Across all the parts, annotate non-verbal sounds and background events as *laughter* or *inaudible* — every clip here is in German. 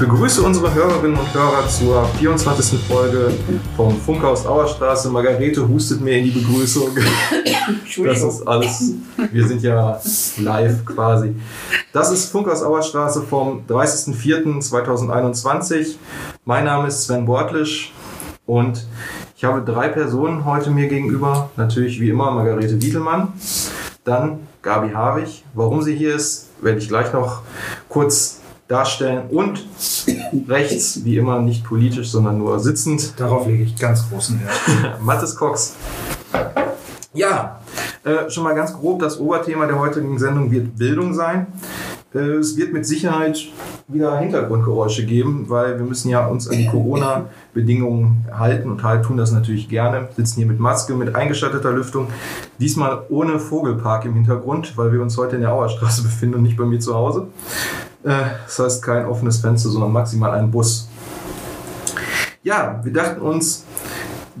begrüße unsere Hörerinnen und Hörer zur 24. Folge vom Funkhaus Auerstraße. Margarete hustet mir in die Begrüßung. Das ist alles. Wir sind ja live quasi. Das ist Funkhaus Auerstraße vom 30.04.2021. Mein Name ist Sven Bortlisch und ich habe drei Personen heute mir gegenüber. Natürlich wie immer Margarete Wiedelmann, dann Gabi Havig. Warum sie hier ist, werde ich gleich noch kurz darstellen und rechts, wie immer, nicht politisch, sondern nur sitzend. Darauf lege ich ganz großen Wert. *laughs* Mathis Cox. Ja, äh, schon mal ganz grob, das Oberthema der heutigen Sendung wird Bildung sein. Äh, es wird mit Sicherheit wieder Hintergrundgeräusche geben, weil wir müssen ja uns an die Corona-Bedingungen halten und halt tun das natürlich gerne. Wir sitzen hier mit Maske, mit eingeschalteter Lüftung. Diesmal ohne Vogelpark im Hintergrund, weil wir uns heute in der Auerstraße *laughs* befinden und nicht bei mir zu Hause. Äh, das heißt kein offenes Fenster, sondern maximal ein Bus. Ja, wir dachten uns,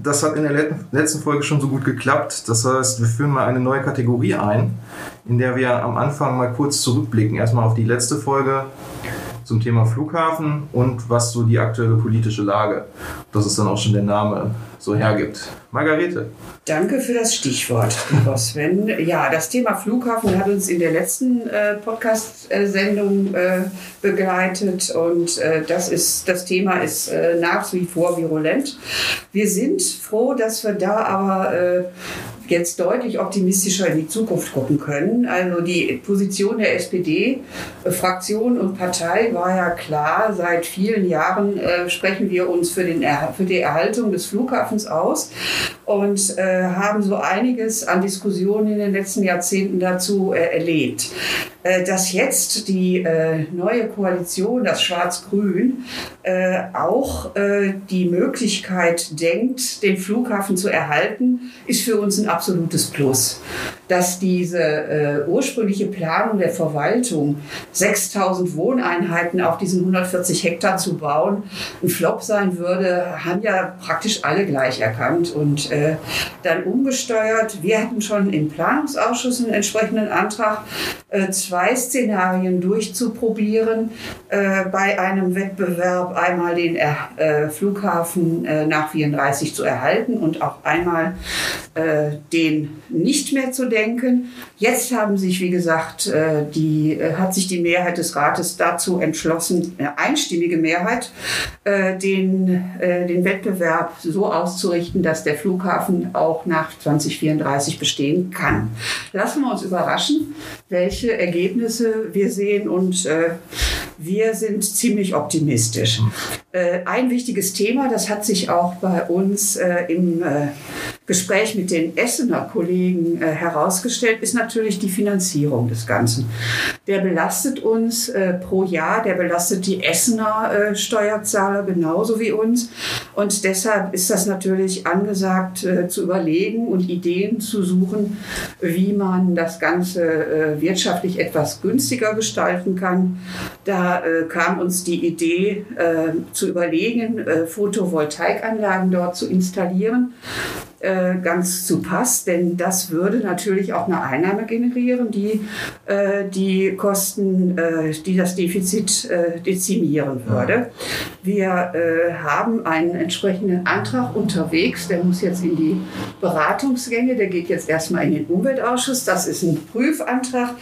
das hat in der letzten Folge schon so gut geklappt. Das heißt, wir führen mal eine neue Kategorie ein, in der wir am Anfang mal kurz zurückblicken. Erstmal auf die letzte Folge zum Thema Flughafen und was so die aktuelle politische Lage. Das ist dann auch schon der Name so hergibt. Margarete. Danke für das Stichwort, lieber Sven. Ja, das Thema Flughafen hat uns in der letzten äh, Podcast-Sendung äh, begleitet und äh, das, ist, das Thema ist äh, nach wie vor virulent. Wir sind froh, dass wir da aber äh, jetzt deutlich optimistischer in die Zukunft gucken können. Also die Position der SPD, äh, Fraktion und Partei war ja klar. Seit vielen Jahren äh, sprechen wir uns für, den, für die Erhaltung des Flughafens aus und äh, haben so einiges an Diskussionen in den letzten Jahrzehnten dazu äh, erlebt. Äh, dass jetzt die äh, neue Koalition, das Schwarz-Grün, äh, auch die Möglichkeit denkt, den Flughafen zu erhalten, ist für uns ein absolutes Plus. Dass diese ursprüngliche Planung der Verwaltung, 6000 Wohneinheiten auf diesen 140 Hektar zu bauen, ein Flop sein würde, haben ja praktisch alle gleich erkannt und dann umgesteuert. Wir hatten schon im Planungsausschuss einen entsprechenden Antrag zwei Szenarien durchzuprobieren äh, bei einem Wettbewerb. Einmal den äh, Flughafen äh, nach 34 zu erhalten und auch einmal äh, den nicht mehr zu denken. Jetzt haben sich, wie gesagt, äh, die, äh, hat sich die Mehrheit des Rates dazu entschlossen, eine einstimmige Mehrheit, den, den Wettbewerb so auszurichten, dass der Flughafen auch nach 2034 bestehen kann. Lassen wir uns überraschen, welche Ergebnisse Ergebnisse wir sehen und äh, wir sind ziemlich optimistisch. Äh, ein wichtiges Thema, das hat sich auch bei uns äh, im äh, Gespräch mit den Essener Kollegen herausgestellt, ist natürlich die Finanzierung des Ganzen. Der belastet uns pro Jahr, der belastet die Essener Steuerzahler genauso wie uns. Und deshalb ist das natürlich angesagt, zu überlegen und Ideen zu suchen, wie man das Ganze wirtschaftlich etwas günstiger gestalten kann. Da kam uns die Idee zu überlegen, Photovoltaikanlagen dort zu installieren. Äh, ganz zu Pass, denn das würde natürlich auch eine Einnahme generieren, die äh, die Kosten, äh, die das Defizit äh, dezimieren würde. Wir äh, haben einen entsprechenden Antrag unterwegs, der muss jetzt in die Beratungsgänge, der geht jetzt erstmal in den Umweltausschuss. Das ist ein Prüfantrag,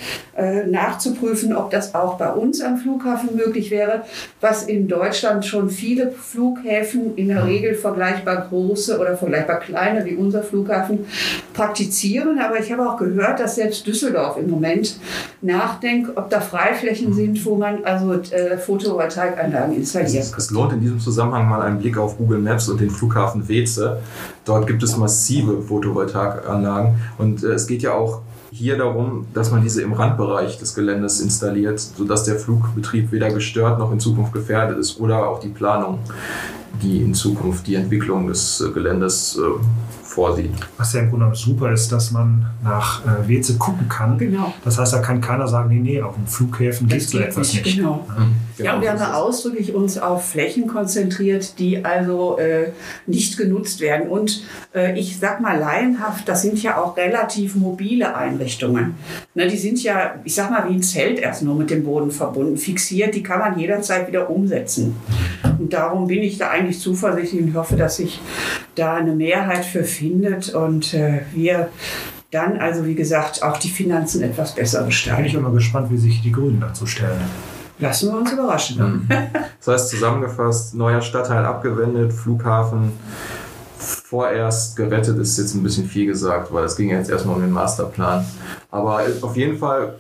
nachzuprüfen, ob das auch bei uns am Flughafen möglich wäre, was in Deutschland schon viele Flughäfen in der Regel vergleichbar große oder vergleichbar kleine wie unser Flughafen praktizieren. Aber ich habe auch gehört, dass selbst Düsseldorf im Moment nachdenkt, ob da Freiflächen sind, wo man also äh, Photovoltaikanlagen installieren kann. Es lohnt in diesem Zusammenhang mal einen Blick auf Google Maps und den Flughafen Weze. Dort gibt es massive Photovoltaikanlagen und äh, es geht ja auch hier darum, dass man diese im Randbereich des Geländes installiert, sodass der Flugbetrieb weder gestört noch in Zukunft gefährdet ist oder auch die Planung die in Zukunft die Entwicklung des äh, Geländes äh, vorsieht. Was ja im Grunde super ist, dass man nach äh, Weze gucken kann. Genau. Das heißt, da kann keiner sagen, nee, nee, auf den Flughäfen gehst du etwas nicht. Genau. Mhm. Ja, und wir haben ausdrücklich uns auf Flächen konzentriert, die also äh, nicht genutzt werden. Und äh, ich sag mal laienhaft, das sind ja auch relativ mobile Einrichtungen. Ne, die sind ja, ich sag mal, wie ein Zelt erst nur mit dem Boden verbunden, fixiert. Die kann man jederzeit wieder umsetzen. Und darum bin ich da eigentlich zuversichtlich und hoffe, dass sich da eine Mehrheit für findet und äh, wir dann also, wie gesagt, auch die Finanzen etwas besser gestalten. Bin ich immer gespannt, wie sich die Grünen dazu stellen. Lassen wir uns überraschen. Mhm. Das heißt zusammengefasst, neuer Stadtteil abgewendet, Flughafen vorerst gerettet ist jetzt ein bisschen viel gesagt, weil es ging jetzt erstmal um den Masterplan. Aber auf jeden Fall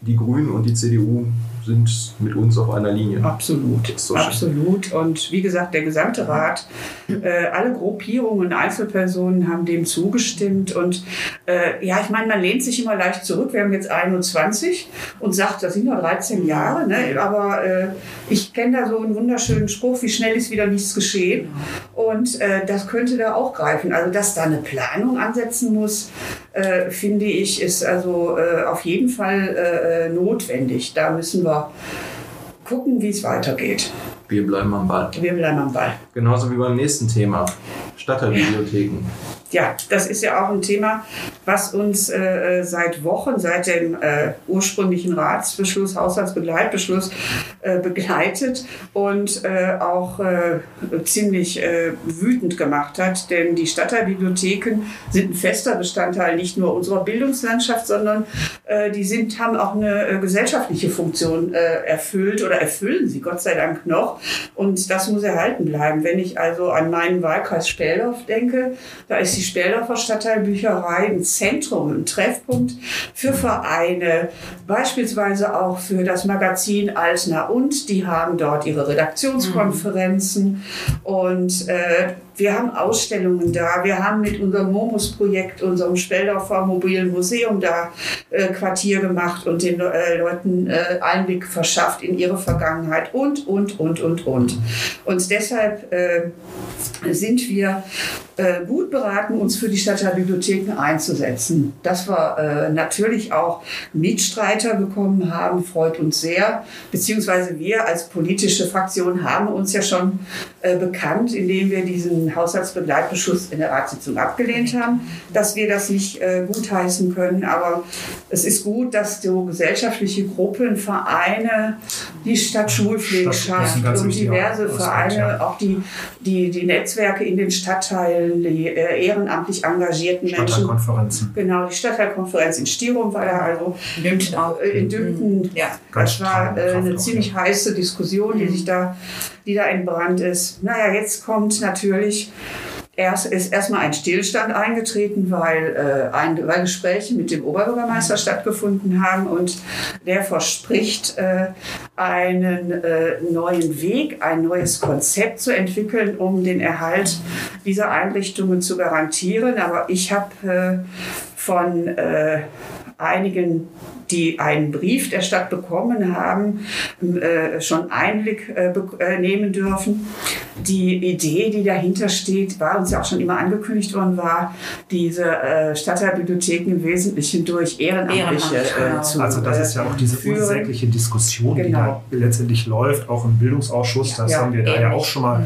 die Grünen und die CDU sind mit uns auf einer Linie. Absolut, so absolut. Und wie gesagt, der gesamte Rat, äh, alle Gruppierungen und Einzelpersonen haben dem zugestimmt. Und äh, ja, ich meine, man lehnt sich immer leicht zurück. Wir haben jetzt 21 und sagt, das sind nur 13 Jahre. Ne? Aber äh, ich kenne da so einen wunderschönen Spruch, wie schnell ist wieder nichts geschehen. Und äh, das könnte da auch greifen. Also, dass da eine Planung ansetzen muss, äh, finde ich, ist also äh, auf jeden Fall notwendig. Da müssen wir gucken, wie es weitergeht. Wir bleiben am Ball. Wir bleiben am Ball. Genauso wie beim nächsten Thema, Stadtteilbibliotheken. Ja, das ist ja auch ein Thema, was uns äh, seit Wochen, seit dem äh, ursprünglichen Ratsbeschluss, Haushaltsbegleitbeschluss äh, begleitet und äh, auch äh, ziemlich äh, wütend gemacht hat. Denn die Stadtteilbibliotheken sind ein fester Bestandteil nicht nur unserer Bildungslandschaft, sondern die sind, haben auch eine gesellschaftliche Funktion erfüllt oder erfüllen sie Gott sei Dank noch. Und das muss erhalten bleiben. Wenn ich also an meinen Wahlkreis Speldorf denke, da ist die Speldorfer Stadtteilbücherei ein Zentrum, ein Treffpunkt für Vereine, beispielsweise auch für das Magazin Altner und. Die haben dort ihre Redaktionskonferenzen mhm. und äh, wir haben Ausstellungen da. Wir haben mit unserem Momus-Projekt, unserem Speldorfer mobilen Museum da äh, Quartier gemacht und den äh, Leuten äh, Einblick verschafft in ihre Vergangenheit und, und, und, und, und. Und deshalb äh, sind wir äh, gut beraten, uns für die Stadtteilbibliotheken einzusetzen. Dass wir äh, natürlich auch Mitstreiter bekommen haben, freut uns sehr. Beziehungsweise wir als politische Fraktion haben uns ja schon bekannt, indem wir diesen Haushaltsbegleitbeschluss in der Ratssitzung abgelehnt haben, dass wir das nicht äh, gutheißen können. Aber es ist gut, dass so gesellschaftliche Gruppen, Vereine, die Stadtschulpflegschaft und diverse Vereine, auch die, die, die Netzwerke in den Stadtteilen, die äh, ehrenamtlich engagierten Menschen. Stadtteilkonferenzen. Genau, die Stadtteilkonferenz in Stirum war da also. In Dümpten. Äh, in Dümpten. Ja, das war äh, eine ziemlich heiße Diskussion, die sich da die da entbrannt ist. Naja, jetzt kommt natürlich erst, ist erstmal ein Stillstand eingetreten, weil, äh, ein, weil Gespräche mit dem Oberbürgermeister stattgefunden haben und der verspricht, äh, einen äh, neuen Weg, ein neues Konzept zu entwickeln, um den Erhalt dieser Einrichtungen zu garantieren. Aber ich habe äh, von äh, einigen die einen Brief der Stadt bekommen haben, äh, schon Einblick äh, äh, nehmen dürfen. Die Idee, die dahinter steht, war uns ja auch schon immer angekündigt worden, war, diese äh, Stadtteilbibliotheken im Wesentlichen durch Ehrenamtliche äh, genau. zu Also das ist ja auch diese führen. unsägliche Diskussion, genau. die da letztendlich läuft, auch im Bildungsausschuss. Das ja, haben wir da ja auch schon mal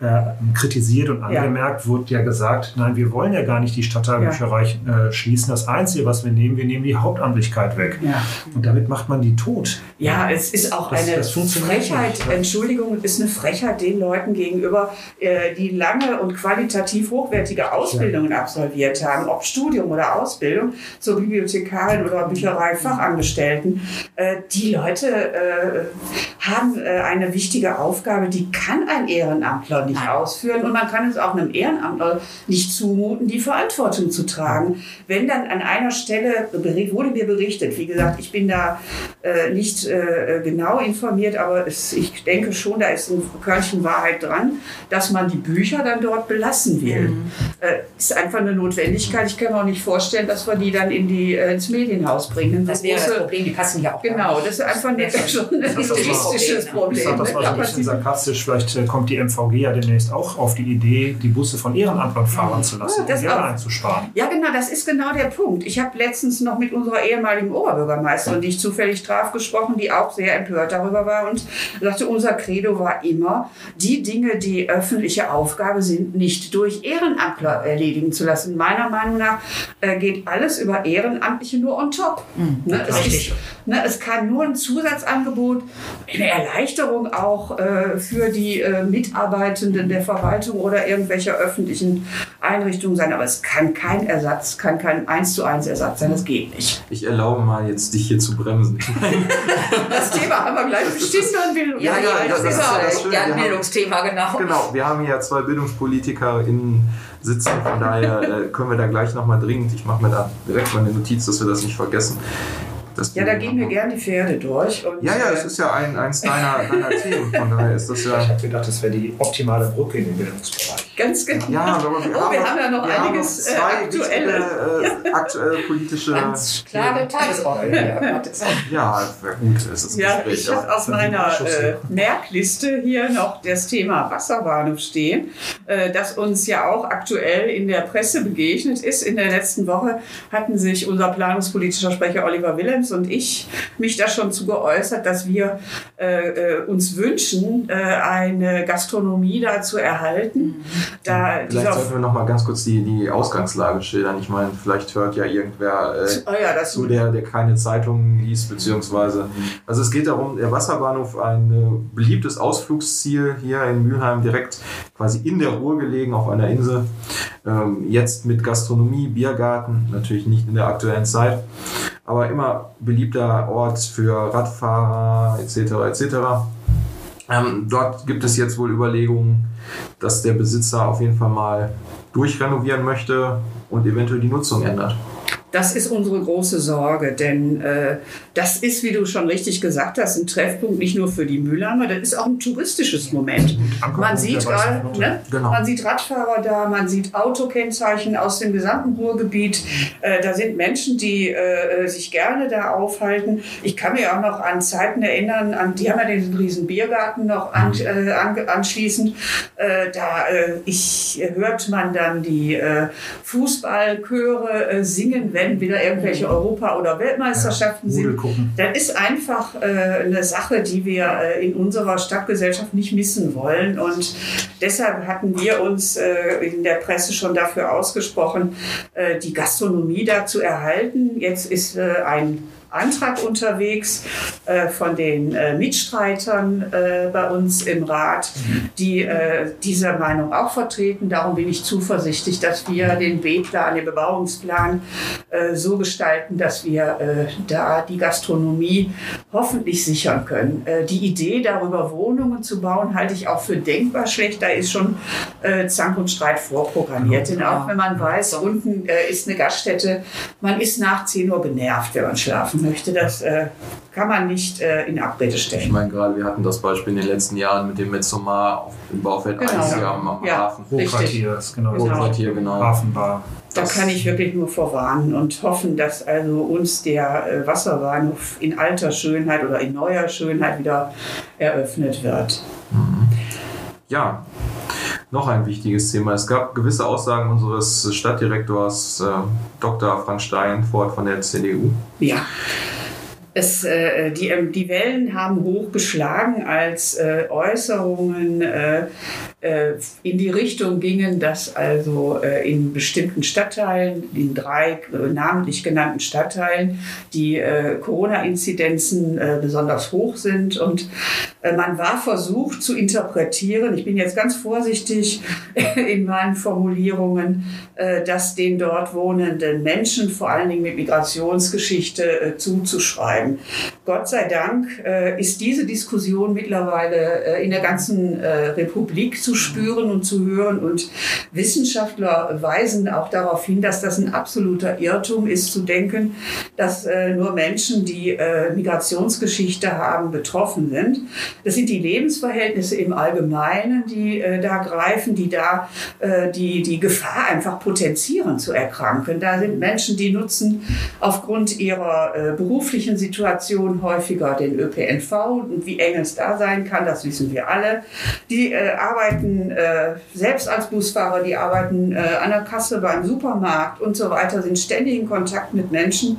mhm. äh, kritisiert und angemerkt, ja. wurde ja gesagt, nein, wir wollen ja gar nicht die Stadtteilbücherei ja. schließen. Das Einzige, was wir nehmen, wir nehmen die Hauptamtlichkeit weg. Ja. Und damit macht man die tot. Ja, es ist auch das, eine das Frechheit, nicht, Entschuldigung, ist eine Frechheit den Leuten gegenüber, äh, die lange und qualitativ hochwertige Ausbildungen ja. absolviert haben, ob Studium oder Ausbildung, zur Bibliothekarin oder Büchereifachangestellten. Äh, die Leute äh, haben eine wichtige Aufgabe, die kann ein Ehrenamtler nicht Nein. ausführen und man kann es auch einem Ehrenamtler nicht zumuten, die Verantwortung zu tragen. Wenn dann an einer Stelle wurde mir berichtet, wie gesagt, gesagt, ich bin da äh, nicht äh, genau informiert, aber es, ich denke schon, da ist ein Körnchen Wahrheit dran, dass man die Bücher dann dort belassen will. Mhm. Äh, ist einfach eine Notwendigkeit. Ich kann mir auch nicht vorstellen, dass wir die dann in die, äh, ins Medienhaus bringen. Das, wäre das Problem, die passen ja auch. Genau, das ist einfach nicht schon ein logistisches Problem. Ich sage das mal so ein bisschen sarkastisch, vielleicht äh, kommt die MVG ja demnächst auch auf die Idee, die Busse von Ehrenamtlern fahren zu lassen, ja, um Geld einzusparen. Ja, genau, das ist genau der Punkt. Ich habe letztens noch mit unserer ehemaligen Oberbürgermeisterin, die ich zufällig traf, gesprochen, die auch sehr empört darüber war und sagte, unser Credo war immer, die Dinge, die öffentliche Aufgabe sind, nicht durch Ehrenamtler erledigen zu lassen. Meiner Meinung nach äh, geht alles über Ehrenamtliche nur on top. Mhm, ne? es, ist, ne, es kann nur ein Zusatzangebot, eine Erleichterung auch äh, für die äh, Mitarbeitenden der Verwaltung oder irgendwelcher öffentlichen Einrichtungen sein, aber es kann kein Ersatz, kann kein eins zu eins Ersatz sein, das geht nicht. Ich erlaube mal jetzt dich hier zu bremsen. *laughs* das Thema haben wir gleich bestimmt noch Bildung. Ja, ja, das, das, ist ja das Schöne. Ja, ein Bildungsthema, genau. Genau, wir haben hier zwei BildungspolitikerInnen sitzen, von daher äh, können wir da gleich nochmal dringend, ich mache mir da direkt mal eine Notiz, dass wir das nicht vergessen. Ja, da gehen wir gerne die Pferde durch. ja, ja, es ist ja ein, eins deiner, *laughs* deiner Themen. Von daher ist das ja. Ich habe gedacht, das wäre die optimale Brücke in den Bildungsbereich. Ganz genau. Ja, aber wir, oh, haben, wir haben ja noch einiges noch äh, zwei aktuelle, äh, aktuelle politische. Ganz klare Tagesordnung. ja, gut, es ist ja, Ich habe auf meiner äh, Merkliste hier noch das Thema Wasserbahnhof stehen, äh, das uns ja auch aktuell in der Presse begegnet ist. In der letzten Woche hatten sich unser planungspolitischer Sprecher Oliver Willems und ich mich da schon zu geäußert, dass wir äh, äh, uns wünschen, eine Gastronomie da zu erhalten. Mhm da vielleicht sollten wir noch mal ganz kurz die, die Ausgangslage schildern. Ich meine, vielleicht hört ja irgendwer äh, oh ja, zu, der, der keine Zeitungen liest, beziehungsweise. Also es geht darum, der Wasserbahnhof, ein äh, beliebtes Ausflugsziel hier in Mülheim, direkt quasi in der Ruhr gelegen, auf einer Insel. Ähm, jetzt mit Gastronomie, Biergarten, natürlich nicht in der aktuellen Zeit, aber immer beliebter Ort für Radfahrer etc. etc. Ähm, dort gibt es jetzt wohl Überlegungen, dass der Besitzer auf jeden Fall mal durchrenovieren möchte und eventuell die Nutzung ändert. Das ist unsere große Sorge, denn äh, das ist, wie du schon richtig gesagt hast, ein Treffpunkt nicht nur für die Mülheimer, das ist auch ein touristisches Moment. Man sieht, ne? genau. man sieht Radfahrer da, man sieht Autokennzeichen aus dem gesamten Ruhrgebiet. Äh, da sind Menschen, die äh, sich gerne da aufhalten. Ich kann mich auch noch an Zeiten erinnern, an, die haben ja den riesen Biergarten noch an, mhm. äh, an, anschließend. Äh, da äh, ich, hört man dann die Fußballchöre singen, wenn wieder irgendwelche Europa- oder Weltmeisterschaften ja, sind. Das ist einfach äh, eine Sache, die wir äh, in unserer Stadtgesellschaft nicht missen wollen. Und deshalb hatten wir uns äh, in der Presse schon dafür ausgesprochen, äh, die Gastronomie da zu erhalten. Jetzt ist äh, ein Antrag unterwegs äh, von den äh, Mitstreitern äh, bei uns im Rat, die äh, diese Meinung auch vertreten. Darum bin ich zuversichtlich, dass wir den B-Plan, den Bebauungsplan äh, so gestalten, dass wir äh, da die Gastronomie hoffentlich sichern können. die Idee darüber, Wohnungen zu bauen, halte ich auch für denkbar schlecht. Da ist schon Zank und Streit vorprogrammiert. Denn auch wenn man weiß, unten ist eine Gaststätte, man ist nach 10 Uhr genervt, wenn man schlafen möchte. Das äh, kann man nicht äh, in Abrede stellen. Ich meine, gerade wir hatten das Beispiel in den letzten Jahren mit dem Metzomar im Baufeld genau. 1 hier am, am ja, Hafen. Hochquartier, genau. Hochquartier, genau. Hafenbar. Da kann ich wirklich nur vorwarnen und hoffen, dass also uns der äh, Wasserbahnhof in alter Schönheit oder in neuer Schönheit wieder eröffnet wird. Mhm. Ja, noch ein wichtiges Thema. Es gab gewisse Aussagen unseres Stadtdirektors äh, Dr. Frank Steinfort von der CDU. Ja. Es, äh, die, ähm, die Wellen haben hochgeschlagen, als äh, Äußerungen äh, äh, in die Richtung gingen, dass also äh, in bestimmten Stadtteilen, in drei äh, namentlich genannten Stadtteilen, die Corona-Inzidenzen besonders hoch sind. Und man war versucht zu interpretieren, ich bin jetzt ganz vorsichtig *laughs* in meinen Formulierungen, dass den dort wohnenden Menschen vor allen Dingen mit Migrationsgeschichte zuzuschreiben. Gott sei Dank äh, ist diese Diskussion mittlerweile äh, in der ganzen äh, Republik zu spüren und zu hören und Wissenschaftler weisen auch darauf hin, dass das ein absoluter Irrtum ist, zu denken, dass äh, nur Menschen, die äh, Migrationsgeschichte haben, betroffen sind. Das sind die Lebensverhältnisse im Allgemeinen, die äh, da greifen, die da äh, die, die Gefahr einfach potenzieren zu erkranken. Da sind Menschen, die nutzen aufgrund ihrer äh, beruflichen Situation häufiger den ÖPNV und wie eng es da sein kann, das wissen wir alle. Die äh, arbeiten äh, selbst als Busfahrer, die arbeiten äh, an der Kasse beim Supermarkt und so weiter, sind ständig in Kontakt mit Menschen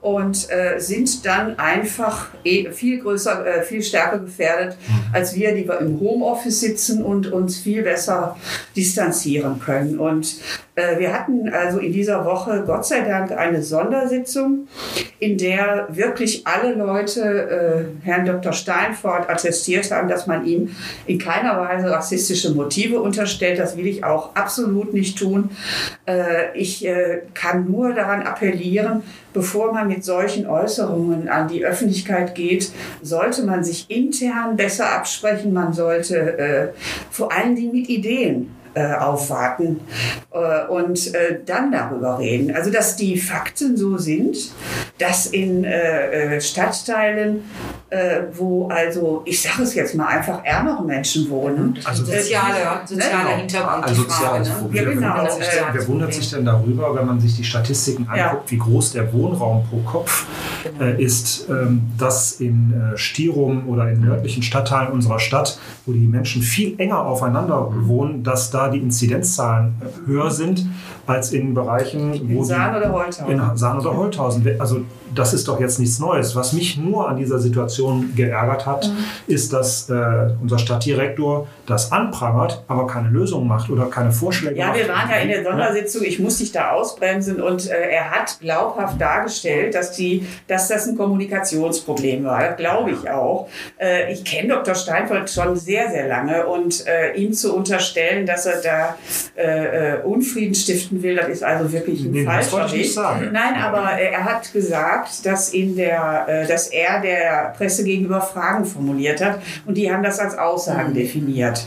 und äh, sind dann einfach eh viel größer, äh, viel stärker gefährdet mhm. als wir, die wir im Homeoffice sitzen und uns viel besser distanzieren können. Und wir hatten also in dieser Woche Gott sei Dank eine Sondersitzung, in der wirklich alle Leute äh, Herrn Dr. Steinfort attestiert haben, dass man ihm in keiner Weise rassistische Motive unterstellt. Das will ich auch absolut nicht tun. Äh, ich äh, kann nur daran appellieren, bevor man mit solchen Äußerungen an die Öffentlichkeit geht, sollte man sich intern besser absprechen. Man sollte äh, vor allen Dingen mit Ideen äh, aufwarten äh, und äh, dann darüber reden. Also dass die Fakten so sind, dass in äh, äh, Stadtteilen, äh, wo also, ich sage es jetzt mal einfach, ärmere Menschen wohnen. Also soziale, soziale ne? Hintergrund. Also soziales Problem. Ja, genau. Wer, sich denn, wer wundert sich denn darüber, wenn man sich die Statistiken anguckt, ja. wie groß der Wohnraum pro Kopf genau. ist, ähm, dass in Stirum oder in nördlichen Stadtteilen unserer Stadt, wo die Menschen viel enger aufeinander wohnen, dass da die Inzidenzzahlen höher sind als in Bereichen, wo in Sahn oder Holthausen. In Sahn oder Holthausen. Also das ist doch jetzt nichts Neues. Was mich nur an dieser Situation geärgert hat, mhm. ist, dass äh, unser Stadtdirektor das anprangert, aber keine Lösung macht oder keine Vorschläge ja, macht. Ja, wir waren ja in der Sondersitzung, ich muss dich da ausbremsen und äh, er hat glaubhaft dargestellt, dass, die, dass das ein Kommunikationsproblem war. Das glaube ich auch. Äh, ich kenne Dr. Steinfeld schon sehr, sehr lange und äh, ihm zu unterstellen, dass er da äh, äh, Unfrieden stiften will, das ist also wirklich ein nee, falscher Weg. Nein, aber er hat gesagt, dass, in der, dass er der Presse gegenüber Fragen formuliert hat und die haben das als Aussagen mhm. definiert.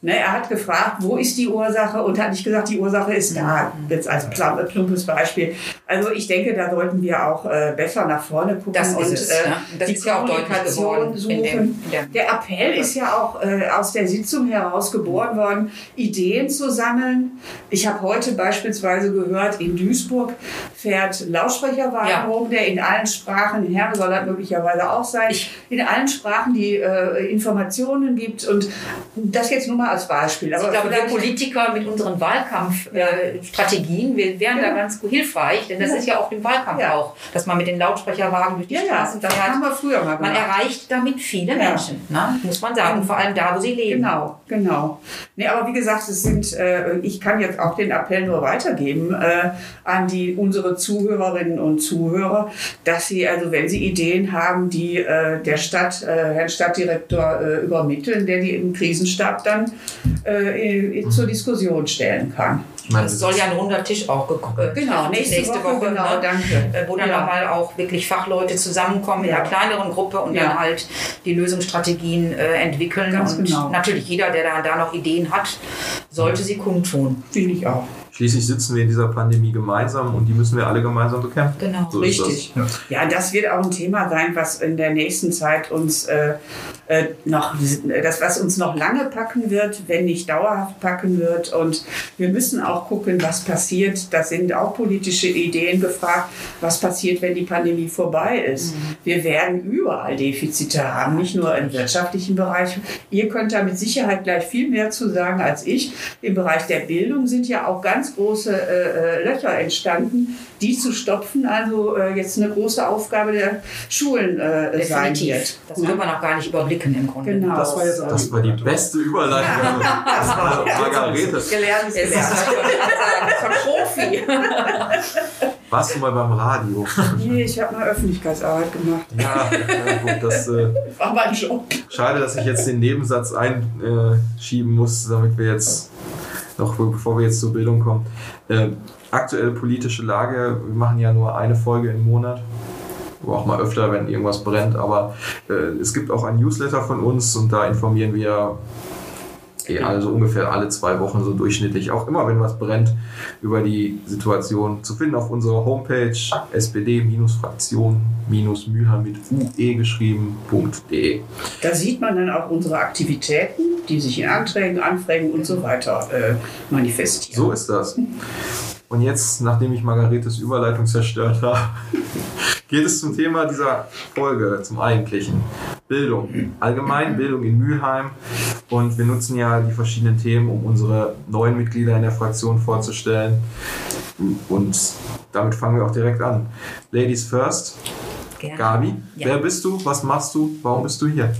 Ne, er hat gefragt, wo ist die Ursache und hat nicht gesagt, die Ursache ist da. Jetzt als plumpes Beispiel. Also ich denke, da sollten wir auch äh, besser nach vorne gucken das und es, äh, das die ist Kommunikation ja suchen. Dem, der Appell ist ja auch äh, aus der Sitzung heraus geboren worden, Ideen zu sammeln. Ich habe heute beispielsweise gehört, in Duisburg fährt Lautsprecherwagen ja. rum, der in allen Sprachen, Herr soll das möglicherweise auch sein, in allen Sprachen die äh, Informationen gibt und das jetzt nur mal als Beispiel. Aber ich glaube, wir Politiker mit unseren Wahlkampfstrategien, wir wären ja. da ganz hilfreich, denn das ja. ist ja auch im Wahlkampf ja. auch, dass man mit den Lautsprecherwagen durch die ja, Straßen das fährt. haben wir früher mal gemacht. Man erreicht damit viele Menschen, ne? muss man sagen, vor allem da, wo sie leben. Genau, genau. Nee, aber wie gesagt, es sind, äh, ich kann jetzt auch den Appell nur weitergeben äh, an die unsere Zuhörerinnen und Zuhörer, dass sie also, wenn sie Ideen haben, die äh, der Stadt, äh, Herrn Stadtdirektor äh, übermitteln, der die im Krisenstab dann äh, zur Diskussion stellen kann. Es soll ja ein runder Tisch auch gekommen äh, Genau, nächste, nächste Woche, Woche genau, ne? danke. Äh, wo dann ja. nochmal auch wirklich Fachleute zusammenkommen ja. in einer kleineren Gruppe und ja. dann halt die Lösungsstrategien äh, entwickeln. Ganz und genau. natürlich jeder, der da, da noch Ideen hat, sollte sie kundtun. Finde ich auch. Schließlich sitzen wir in dieser Pandemie gemeinsam und die müssen wir alle gemeinsam bekämpfen. Genau, so richtig. Das. Ja. ja, das wird auch ein Thema sein, was in der nächsten Zeit uns äh, äh, noch, das, was uns noch lange packen wird, wenn nicht dauerhaft packen wird. Und wir müssen auch gucken, was passiert. Da sind auch politische Ideen gefragt. Was passiert, wenn die Pandemie vorbei ist? Mhm. Wir werden überall Defizite haben, nicht nur im wirtschaftlichen Bereich. Ihr könnt da mit Sicherheit gleich viel mehr zu sagen als ich. Im Bereich der Bildung sind ja auch ganz große äh, äh Löcher entstanden, die zu stopfen. Also äh, jetzt eine große Aufgabe der Schulen äh, sein wird. Das können wir noch gar nicht überblicken im Grunde. Genau. Das war, jetzt das war die beste Überleitung. *laughs* das war Margarete. Gelernt ist Von Profi. *laughs* Warst du mal beim Radio? Nee, ich habe mal Öffentlichkeitsarbeit gemacht. Ja, ja gut, das äh, war mein Job. Schade, dass ich jetzt den Nebensatz einschieben muss, damit wir jetzt noch bevor wir jetzt zur Bildung kommen. Äh, aktuelle politische Lage, wir machen ja nur eine Folge im Monat. Auch mal öfter, wenn irgendwas brennt. Aber äh, es gibt auch ein Newsletter von uns und da informieren wir also ungefähr alle zwei Wochen so durchschnittlich, auch immer wenn was brennt, über die Situation zu finden auf unserer Homepage spd-fraktion-mülheim mit ue geschrieben.de. Da sieht man dann auch unsere Aktivitäten, die sich in Anträgen, Anfragen und so weiter äh, manifestieren. So ist das. Und jetzt, nachdem ich Margaretes Überleitung zerstört habe, geht es zum Thema dieser Folge, zum eigentlichen. Bildung. Allgemein Bildung in Mülheim. Und wir nutzen ja die verschiedenen Themen, um unsere neuen Mitglieder in der Fraktion vorzustellen. Und damit fangen wir auch direkt an. Ladies first. Gerne. Gabi, ja. wer bist du? Was machst du? Warum bist du hier?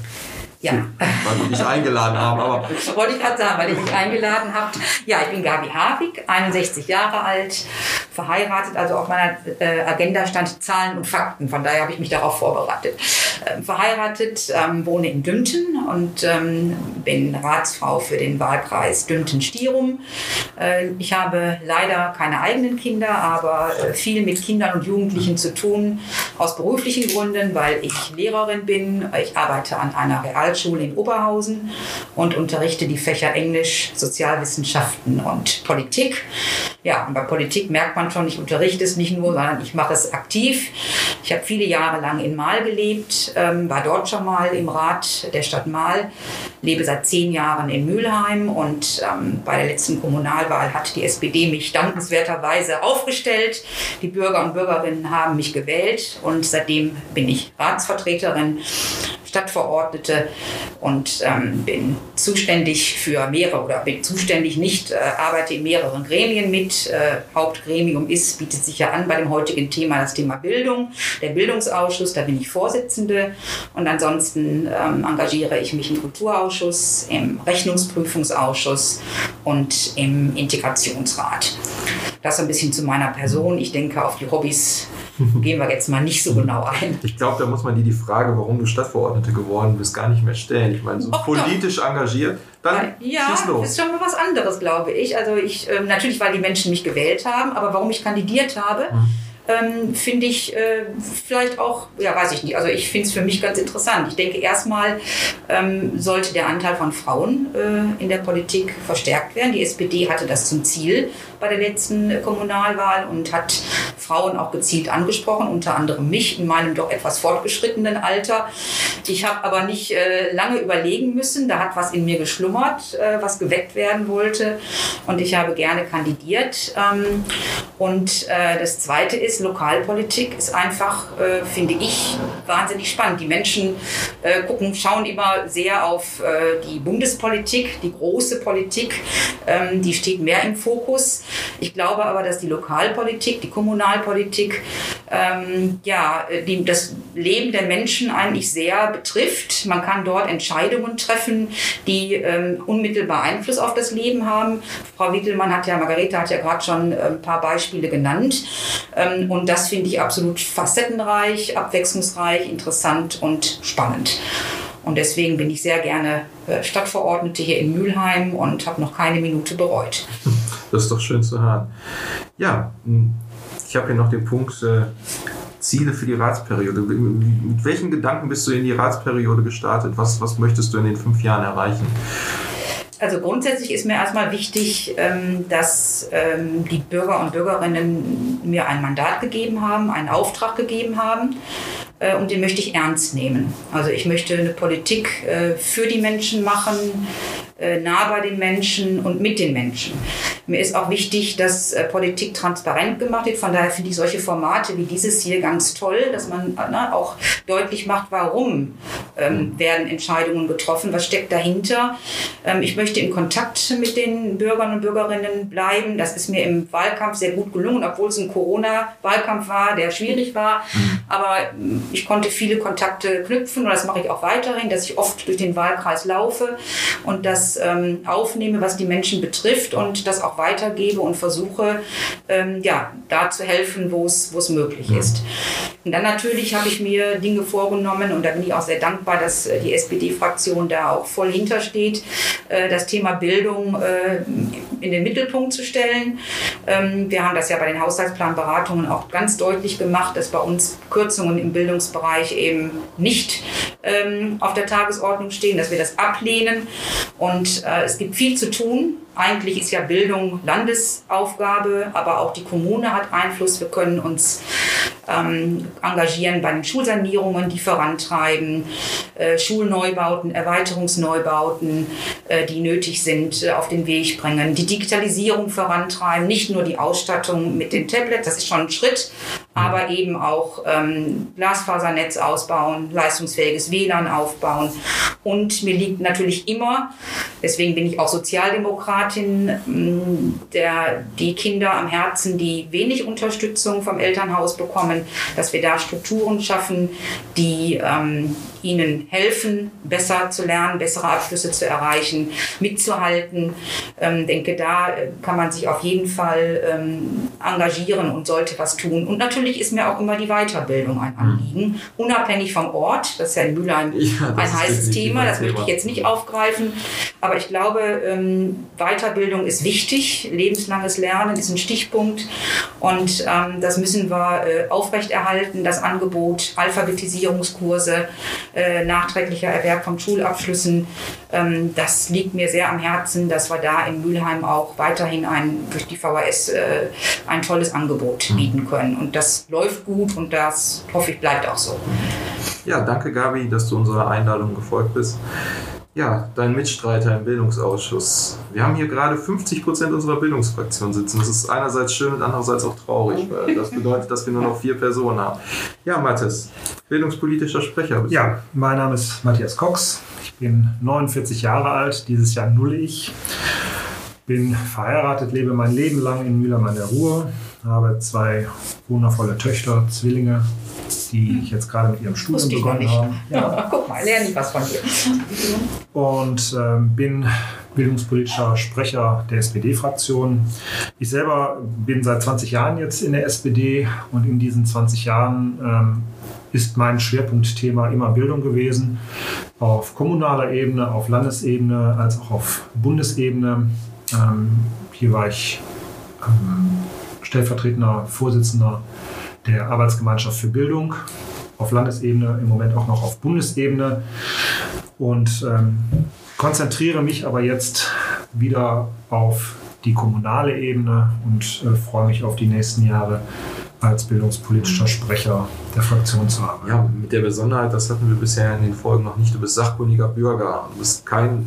Ja. Weil wir dich eingeladen haben. Aber *laughs* Wollte ich gerade sagen, weil ihr mich eingeladen habt. Ja, ich bin Gabi Havig, 61 Jahre alt, verheiratet. Also auf meiner äh, Agenda stand Zahlen und Fakten. Von daher habe ich mich darauf vorbereitet. Äh, verheiratet, ähm, wohne in Dünten und ähm, bin Ratsfrau für den Wahlkreis Dünten-Stierum. Äh, ich habe leider keine eigenen Kinder, aber äh, viel mit Kindern und Jugendlichen zu tun, aus beruflichen Gründen, weil ich Lehrerin bin. Ich arbeite an einer Real Realschule in Oberhausen und unterrichte die Fächer Englisch, Sozialwissenschaften und Politik. Ja, und bei Politik merkt man schon, ich unterrichte es nicht nur, sondern ich mache es aktiv. Ich habe viele Jahre lang in Mahl gelebt, ähm, war dort schon mal im Rat der Stadt Mahl, lebe seit zehn Jahren in Mülheim und ähm, bei der letzten Kommunalwahl hat die SPD mich dankenswerterweise aufgestellt. Die Bürger und Bürgerinnen haben mich gewählt und seitdem bin ich Ratsvertreterin Stadtverordnete und ähm, bin zuständig für mehrere oder bin zuständig nicht, äh, arbeite in mehreren Gremien mit. Äh, Hauptgremium ist, bietet sich ja an bei dem heutigen Thema das Thema Bildung, der Bildungsausschuss, da bin ich Vorsitzende und ansonsten ähm, engagiere ich mich im Kulturausschuss, im Rechnungsprüfungsausschuss und im Integrationsrat. Das ein bisschen zu meiner Person. Ich denke, auf die Hobbys *laughs* gehen wir jetzt mal nicht so genau ein. Ich glaube, da muss man dir die Frage, warum du Stadtverordnete geworden bist, gar nicht mehr stellen. Ich meine, so Och, politisch doch. engagiert, dann ja, schieß los. ist schon mal was anderes, glaube ich. Also ich, äh, natürlich, weil die Menschen mich gewählt haben, aber warum ich kandidiert habe, mhm ähm, finde ich äh, vielleicht auch, ja, weiß ich nicht, also ich finde es für mich ganz interessant. Ich denke, erstmal ähm, sollte der Anteil von Frauen äh, in der Politik verstärkt werden. Die SPD hatte das zum Ziel bei der letzten Kommunalwahl und hat Frauen auch gezielt angesprochen, unter anderem mich in meinem doch etwas fortgeschrittenen Alter. Ich habe aber nicht äh, lange überlegen müssen. Da hat was in mir geschlummert, äh, was geweckt werden wollte. Und ich habe gerne kandidiert. Ähm, und äh, das Zweite ist, Lokalpolitik ist einfach, äh, finde ich, wahnsinnig spannend. Die Menschen äh, gucken, schauen immer sehr auf äh, die Bundespolitik, die große Politik, ähm, die steht mehr im Fokus. Ich glaube aber, dass die Lokalpolitik, die Kommunalpolitik, ähm, ja, die, das Leben der Menschen eigentlich sehr betrifft. Man kann dort Entscheidungen treffen, die ähm, unmittelbar Einfluss auf das Leben haben. Frau Wickelmann hat ja, Margarete hat ja gerade schon äh, ein paar Beispiele genannt. Und das finde ich absolut facettenreich, abwechslungsreich, interessant und spannend. Und deswegen bin ich sehr gerne äh, Stadtverordnete hier in Mülheim und habe noch keine Minute bereut. *laughs* Das ist doch schön zu hören. Ja, hm, ich habe hier noch den Punkt äh, Ziele für die Ratsperiode. Mit welchen Gedanken bist du in die Ratsperiode gestartet? Was, was möchtest du in den fünf Jahren erreichen? Also grundsätzlich ist mir erstmal wichtig, ähm, dass ähm, die Bürger und Bürgerinnen mir ein Mandat gegeben haben, einen Auftrag gegeben haben äh, und den möchte ich ernst nehmen. Also ich möchte eine Politik äh, für die Menschen machen, äh, nah bei den Menschen und mit den Menschen. Mir ist auch wichtig, dass äh, Politik transparent gemacht wird. Von daher finde ich solche Formate wie dieses hier ganz toll, dass man äh, auch deutlich macht, warum ähm, werden Entscheidungen getroffen, was steckt dahinter. Ähm, ich möchte in Kontakt mit den Bürgern und Bürgerinnen bleiben. Das ist mir im Wahlkampf sehr gut gelungen, obwohl es ein Corona-Wahlkampf war, der schwierig war. Mhm. Aber ähm, ich konnte viele Kontakte knüpfen und das mache ich auch weiterhin, dass ich oft durch den Wahlkreis laufe und dass ähm, aufnehme, was die Menschen betrifft und das auch weitergebe und versuche, ähm, ja, da zu helfen, wo es möglich ist. Und dann natürlich habe ich mir Dinge vorgenommen und da bin ich auch sehr dankbar, dass äh, die SPD-Fraktion da auch voll hintersteht, äh, das Thema Bildung äh, in den Mittelpunkt zu stellen. Ähm, wir haben das ja bei den Haushaltsplanberatungen auch ganz deutlich gemacht, dass bei uns Kürzungen im Bildungsbereich eben nicht ähm, auf der Tagesordnung stehen, dass wir das ablehnen. Und äh, es gibt viel zu tun. Eigentlich ist ja Bildung Landesaufgabe, aber auch die Kommune hat Einfluss. Wir können uns ähm, engagieren bei den Schulsanierungen, die vorantreiben, äh, Schulneubauten, Erweiterungsneubauten, äh, die nötig sind, äh, auf den Weg bringen, die Digitalisierung vorantreiben, nicht nur die Ausstattung mit den Tablets, das ist schon ein Schritt, aber eben auch ähm, Glasfasernetz ausbauen, leistungsfähiges WLAN aufbauen. Und mir liegt natürlich immer, deswegen bin ich auch Sozialdemokratin, mm, der, die Kinder am Herzen, die wenig Unterstützung vom Elternhaus bekommen, dass wir da Strukturen schaffen, die ähm, ihnen helfen, besser zu lernen, bessere Abschlüsse zu erreichen, mitzuhalten. Ähm, denke, da äh, kann man sich auf jeden Fall ähm, engagieren und sollte was tun. Und natürlich ist mir auch immer die Weiterbildung ein Anliegen, unabhängig vom Ort. Das ist ja in Mülheim ja, ein heißes Thema, das möchte ich jetzt nicht aufgreifen. Aber ich glaube, ähm, Weiterbildung ist wichtig. Lebenslanges Lernen ist ein Stichpunkt. Und ähm, das müssen wir äh, aufrechterhalten, das Angebot, Alphabetisierungskurse, äh, nachträglicher Erwerb von Schulabschlüssen. Ähm, das liegt mir sehr am Herzen, dass wir da in Mülheim auch weiterhin ein, durch die VHS äh, ein tolles Angebot hm. bieten können. Und das läuft gut und das hoffe ich bleibt auch so. Ja, danke Gabi, dass du unserer Einladung gefolgt bist. Ja, dein Mitstreiter im Bildungsausschuss. Wir haben hier gerade 50 Prozent unserer Bildungsfraktion sitzen. Das ist einerseits schön und andererseits auch traurig, weil das bedeutet, dass wir nur noch vier Personen haben. Ja, Mathis, bildungspolitischer Sprecher. Bist ja, mein Name ist Matthias Cox. Ich bin 49 Jahre alt, dieses Jahr null ich. Bin verheiratet, lebe mein Leben lang in Mühlheim an der Ruhr, habe zwei wundervolle Töchter, Zwillinge, die ich jetzt gerade mit ihrem Studium begonnen habe. Ja. *laughs* Guck mal, lerne ich was von dir. Und ähm, bin bildungspolitischer Sprecher der SPD-Fraktion. Ich selber bin seit 20 Jahren jetzt in der SPD und in diesen 20 Jahren ähm, ist mein Schwerpunktthema immer Bildung gewesen, auf kommunaler Ebene, auf Landesebene als auch auf Bundesebene. Ähm, hier war ich ähm, stellvertretender Vorsitzender der Arbeitsgemeinschaft für Bildung auf Landesebene, im Moment auch noch auf Bundesebene. Und ähm, konzentriere mich aber jetzt wieder auf die kommunale Ebene und äh, freue mich auf die nächsten Jahre als bildungspolitischer Sprecher der Fraktion zu haben. Ja, mit der Besonderheit, das hatten wir bisher in den Folgen noch nicht, du bist sachkundiger Bürger. Du bist kein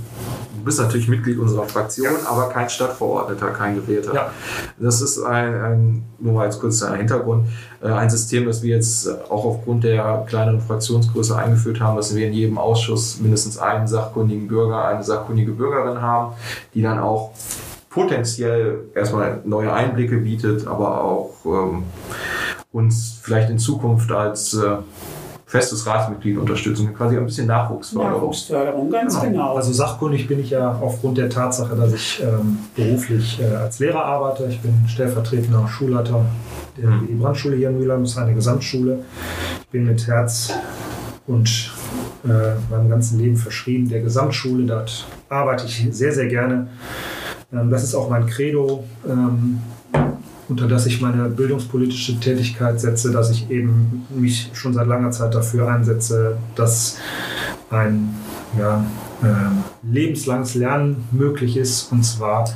du bist natürlich Mitglied unserer Fraktion, ja. aber kein Stadtverordneter, kein Gewählter. Ja. Das ist ein, ein, nur mal als kurzer Hintergrund, äh, ein System, das wir jetzt auch aufgrund der kleineren Fraktionsgröße eingeführt haben, dass wir in jedem Ausschuss mindestens einen sachkundigen Bürger, eine sachkundige Bürgerin haben, die dann auch potenziell erstmal neue Einblicke bietet, aber auch ähm, uns vielleicht in Zukunft als äh, festes Ratsmitglied unterstützen, quasi ein bisschen Nachwuchsförderung. Nachwuchsförderung, ganz genau. genau. Also sachkundig bin ich ja aufgrund der Tatsache, dass ich ähm, beruflich äh, als Lehrer arbeite. Ich bin stellvertretender Schulleiter der mhm. Brandschule hier in Mülheim, das ist eine Gesamtschule. Ich bin mit Herz und äh, meinem ganzen Leben verschrieben der Gesamtschule. Dort arbeite ich sehr, sehr gerne. Ähm, das ist auch mein Credo. Ähm, unter das ich meine bildungspolitische Tätigkeit setze, dass ich eben mich schon seit langer Zeit dafür einsetze, dass ein ja, äh, lebenslanges Lernen möglich ist und zwar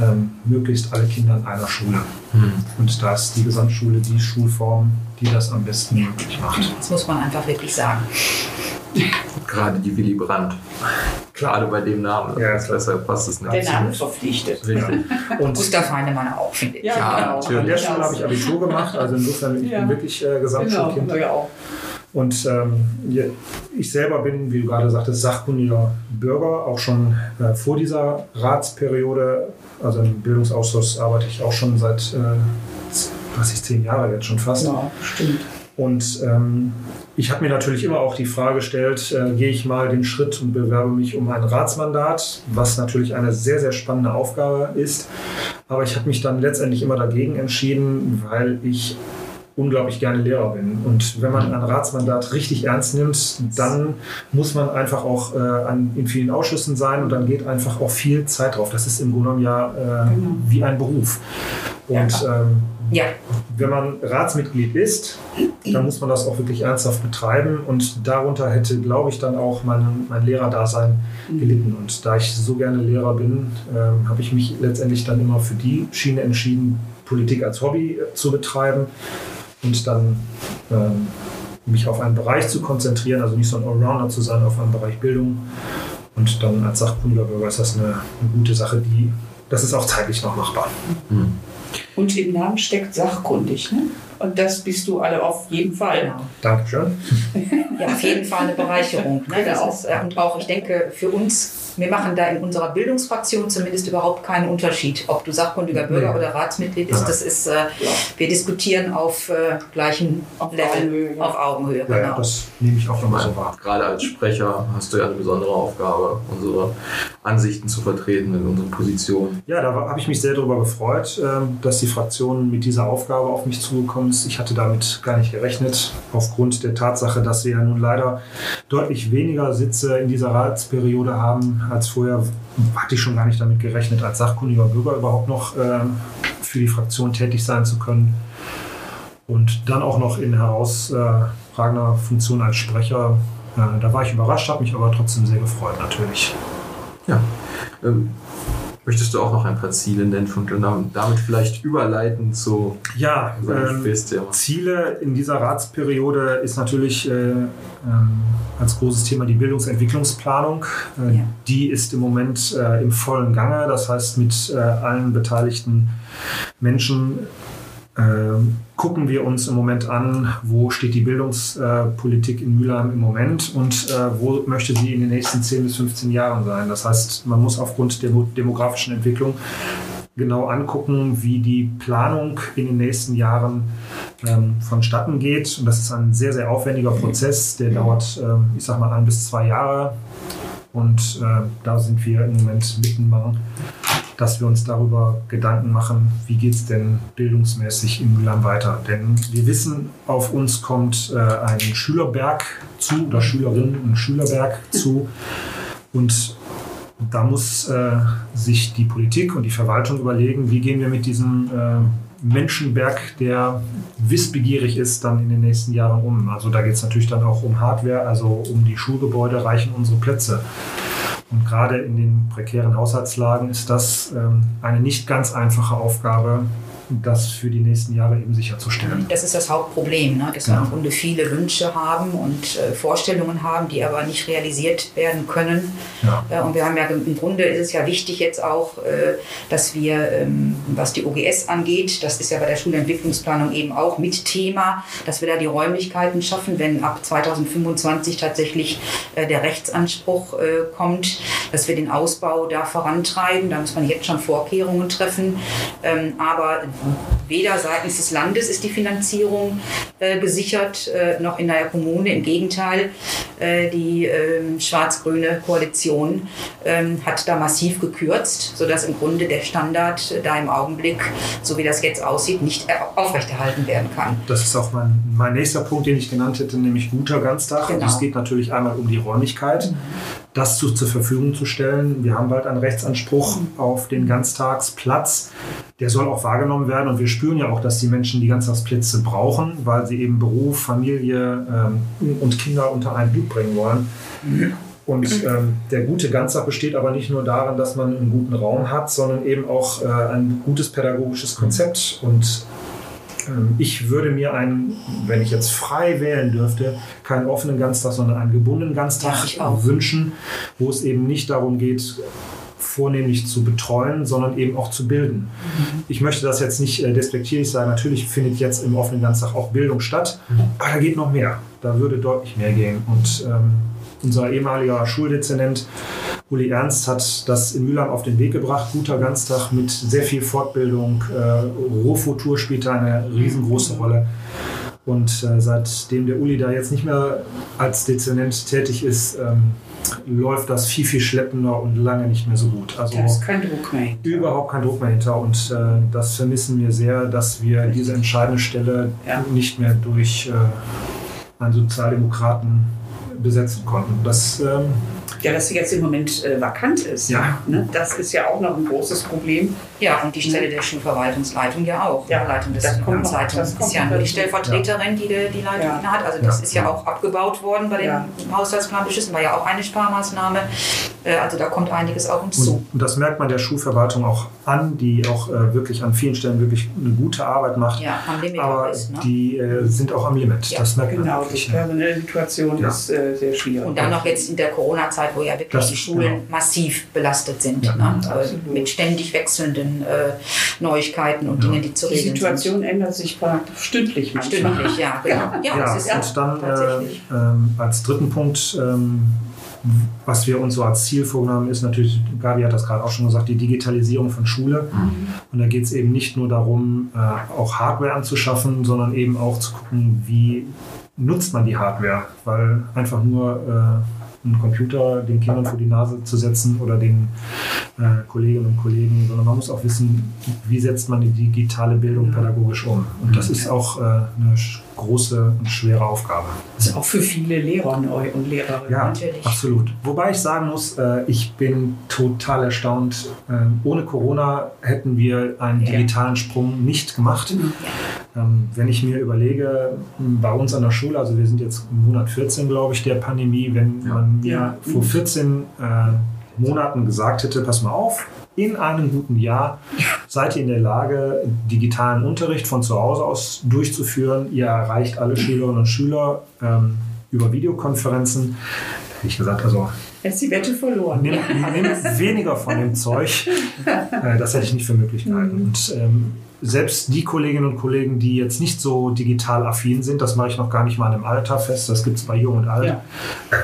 ähm, möglichst alle Kinder in einer Schule. Mhm. Und da ist die Gesamtschule die Schulform, die das am besten möglich macht. Das muss man einfach wirklich sagen. Gerade die Willy Brandt. Gerade bei dem Namen. Ja, deshalb passt es nicht. Der Name verpflichtet. Und *laughs* Gustav Heinemann auch, finde ich. Ja, ja genau. An der Schule habe ich Abitur gemacht, also insofern ich ja. bin wirklich äh, Gesamtschulkind. Genau, ja auch. Und ähm, ich selber bin, wie du gerade sagtest, sachkundiger Bürger, auch schon äh, vor dieser Ratsperiode. Also im Bildungsausschuss arbeite ich auch schon seit, äh, was ich, zehn Jahre jetzt schon fast. Ja, stimmt. Und ähm, ich habe mir natürlich immer auch die Frage gestellt, äh, gehe ich mal den Schritt und bewerbe mich um ein Ratsmandat, was natürlich eine sehr, sehr spannende Aufgabe ist. Aber ich habe mich dann letztendlich immer dagegen entschieden, weil ich unglaublich gerne Lehrer bin. Und wenn man ein Ratsmandat richtig ernst nimmt, dann muss man einfach auch äh, an, in vielen Ausschüssen sein und dann geht einfach auch viel Zeit drauf. Das ist im Grunde genommen ja äh, genau. wie ein Beruf. Und ähm, ja. wenn man Ratsmitglied ist, dann muss man das auch wirklich ernsthaft betreiben. Und darunter hätte, glaube ich, dann auch mein, mein Lehrerdasein mhm. gelitten. Und da ich so gerne Lehrer bin, ähm, habe ich mich letztendlich dann immer für die Schiene entschieden, Politik als Hobby äh, zu betreiben und dann ähm, mich auf einen Bereich zu konzentrieren, also nicht so ein Allrounder zu sein auf einen Bereich Bildung. Und dann als sachkundiger Bürger ist das eine, eine gute Sache, die das ist auch zeitlich noch machbar. Mhm. Und im Namen steckt sachkundig. Ne? Und das bist du alle auf jeden Fall. Genau. Dankeschön. Ja, auf jeden Fall eine Bereicherung. Ne? Genau. Ist, äh, und auch, ich denke, für uns wir machen da in unserer Bildungsfraktion zumindest überhaupt keinen Unterschied, ob du sachkundiger Bürger nee. oder Ratsmitglied bist. Das ist, äh, wir diskutieren auf äh, gleichem auf Level, Augenhöhe. auf Augenhöhe. Ja, genau. das nehme ich auch nochmal so wahr. Gerade als Sprecher hast du ja eine besondere Aufgabe, unsere Ansichten zu vertreten in unseren Positionen. Ja, da habe ich mich sehr darüber gefreut, ähm, dass die Fraktion mit dieser Aufgabe auf mich zugekommen ist. Ich hatte damit gar nicht gerechnet, aufgrund der Tatsache, dass wir ja nun leider deutlich weniger Sitze in dieser Ratsperiode haben als vorher hatte ich schon gar nicht damit gerechnet, als sachkundiger Bürger überhaupt noch äh, für die Fraktion tätig sein zu können. Und dann auch noch in herausragender Funktion als Sprecher. Äh, da war ich überrascht, habe mich aber trotzdem sehr gefreut natürlich. Ja. Ähm, Möchtest du auch noch ein paar Ziele nennen und damit vielleicht überleiten zu ja, ähm, Ziele in dieser Ratsperiode ist natürlich äh, ähm, als großes Thema die Bildungsentwicklungsplanung. Äh, ja. Die ist im Moment äh, im vollen Gange. Das heißt, mit äh, allen beteiligten Menschen gucken wir uns im Moment an, wo steht die Bildungspolitik in Mülheim im Moment und äh, wo möchte sie in den nächsten 10 bis 15 Jahren sein. Das heißt, man muss aufgrund der demografischen Entwicklung genau angucken, wie die Planung in den nächsten Jahren ähm, vonstatten geht. Und das ist ein sehr, sehr aufwendiger Prozess, der dauert, ähm, ich sag mal, ein bis zwei Jahre. Und äh, da sind wir im Moment mitten dass wir uns darüber Gedanken machen, wie geht es denn bildungsmäßig in Mühlheim weiter. Denn wir wissen, auf uns kommt äh, ein Schülerberg zu oder Schülerinnen und Schülerberg zu. Und da muss äh, sich die Politik und die Verwaltung überlegen, wie gehen wir mit diesem äh, Menschenberg, der wissbegierig ist, dann in den nächsten Jahren um. Also da geht es natürlich dann auch um Hardware, also um die Schulgebäude reichen unsere Plätze. Und gerade in den prekären Haushaltslagen ist das ähm, eine nicht ganz einfache Aufgabe, das für die nächsten Jahre eben sicherzustellen. Das ist das Hauptproblem, ne? dass ja. wir im Grunde viele Wünsche haben und äh, Vorstellungen haben, die aber nicht realisiert werden können. Ja. Äh, und wir haben ja im Grunde ist es ja wichtig jetzt auch, äh, dass wir, ähm, was die OGS angeht, das ist ja bei der Schulentwicklungsplanung eben auch mit Thema, dass wir da die Räumlichkeiten schaffen, wenn ab 2025 tatsächlich äh, der Rechtsanspruch äh, kommt, dass wir den Ausbau da vorantreiben. Da muss man jetzt schon Vorkehrungen treffen. Ähm, aber weder seitens des Landes ist die Finanzierung äh, gesichert, äh, noch in der Kommune. Im Gegenteil, äh, die ähm, schwarz-grüne Koalition ähm, hat da massiv gekürzt, sodass im Grunde der Standard da im Augenblick, so wie das jetzt aussieht, nicht aufrechterhalten werden kann. Das ist auch mein, mein nächster Punkt, den ich genannt hätte, nämlich guter Ganztag. Genau. es geht natürlich einmal um die Räumlichkeit. Mhm das zu, zur Verfügung zu stellen. Wir haben bald einen Rechtsanspruch auf den Ganztagsplatz. Der soll auch wahrgenommen werden und wir spüren ja auch, dass die Menschen die Ganztagsplätze brauchen, weil sie eben Beruf, Familie ähm, und Kinder unter einen Hut bringen wollen. Und ähm, der gute Ganztag besteht aber nicht nur darin, dass man einen guten Raum hat, sondern eben auch äh, ein gutes pädagogisches Konzept. Und ich würde mir einen, wenn ich jetzt frei wählen dürfte, keinen offenen Ganztag, sondern einen gebundenen Ganztag wünschen, wo es eben nicht darum geht, vornehmlich zu betreuen, sondern eben auch zu bilden. Mhm. Ich möchte das jetzt nicht äh, despektierlich sagen. Natürlich findet jetzt im offenen Ganztag auch Bildung statt, mhm. aber da geht noch mehr. Da würde deutlich mehr gehen. Und ähm, unser ehemaliger Schuldezernent Uli Ernst hat das in Mülheim auf den Weg gebracht. Guter Ganztag mit sehr viel Fortbildung. Äh, Rohfutur spielt da eine riesengroße Rolle. Und äh, seitdem der Uli da jetzt nicht mehr als Dezernent tätig ist, ähm, läuft das viel, viel schleppender und lange nicht mehr so gut. Also da ist kein Druck mehr hinter. Überhaupt kein Druck mehr hinter. Und äh, das vermissen wir sehr, dass wir diese entscheidende Stelle ja. nicht mehr durch äh, einen Sozialdemokraten besetzen konnten. Das ähm, ja, dass sie jetzt im Moment äh, vakant ist. Ja. Ne? Das ist ja auch noch ein großes Problem. Ja, und die Stelle der Schulverwaltungsleitung ja auch. Ja, Leitung des das kommt noch, das ist ja nur die Stellvertreterin, die die, die Leitung ja. hat. Also das ja. ist ja auch abgebaut worden bei den ja. Haushaltsplanbeschlüssen, war ja auch eine Sparmaßnahme. Äh, also da kommt einiges auf uns und, zu. Und das merkt man der Schulverwaltung auch an, die auch äh, wirklich an vielen Stellen wirklich eine gute Arbeit macht. Ja, am Limit Aber ist, ne? die äh, sind auch am Limit. Ja. Das merkt genau, man wirklich. Genau, die personelle Situation ist äh, sehr schwierig. Und dann noch jetzt in der Corona-Zeit, wo ja wirklich das, die Schulen genau. massiv belastet sind. Ja, ne? Also mit ständig wechselnden äh, Neuigkeiten und ja. Dingen, die zu regeln sind. Die Situation sind. ändert sich stündlich manchmal. Stündlich, ja. Genau. Ja, ja, ist und dann äh, ähm, als dritten Punkt ähm, was wir uns so als Ziel vorgenommen ist natürlich, Gabi hat das gerade auch schon gesagt, die Digitalisierung von Schule. Mhm. Und da geht es eben nicht nur darum, äh, auch Hardware anzuschaffen, sondern eben auch zu gucken, wie nutzt man die Hardware. Weil einfach nur äh, einen Computer den Kindern vor die Nase zu setzen oder den äh, Kolleginnen und Kollegen, sondern man muss auch wissen, wie setzt man die digitale Bildung pädagogisch um. Und das ist auch äh, eine große und schwere Aufgabe. Das ist auch für viele Lehrer neu und Lehrerinnen. Ja, natürlich. absolut. Wobei ich sagen muss, äh, ich bin total erstaunt. Äh, ohne Corona hätten wir einen digitalen Sprung nicht gemacht. Ähm, wenn ich mir überlege, bei uns an der Schule, also wir sind jetzt im Monat 14, glaube ich, der Pandemie, wenn ja. man mir ja. vor 14 äh, Monaten gesagt hätte, pass mal auf, in einem guten Jahr seid ihr in der Lage, digitalen Unterricht von zu Hause aus durchzuführen. Ihr erreicht alle Schülerinnen und Schüler ähm, über Videokonferenzen. Hätte ich gesagt, also. Jetzt die Wette verloren. Nimm, nimm weniger von dem Zeug. *laughs* Äh, das hätte ich nicht für möglich gehalten. Mhm. Und ähm, selbst die Kolleginnen und Kollegen, die jetzt nicht so digital affin sind, das mache ich noch gar nicht mal im Alter fest, das gibt es bei Jung und Alt, ja. Äh,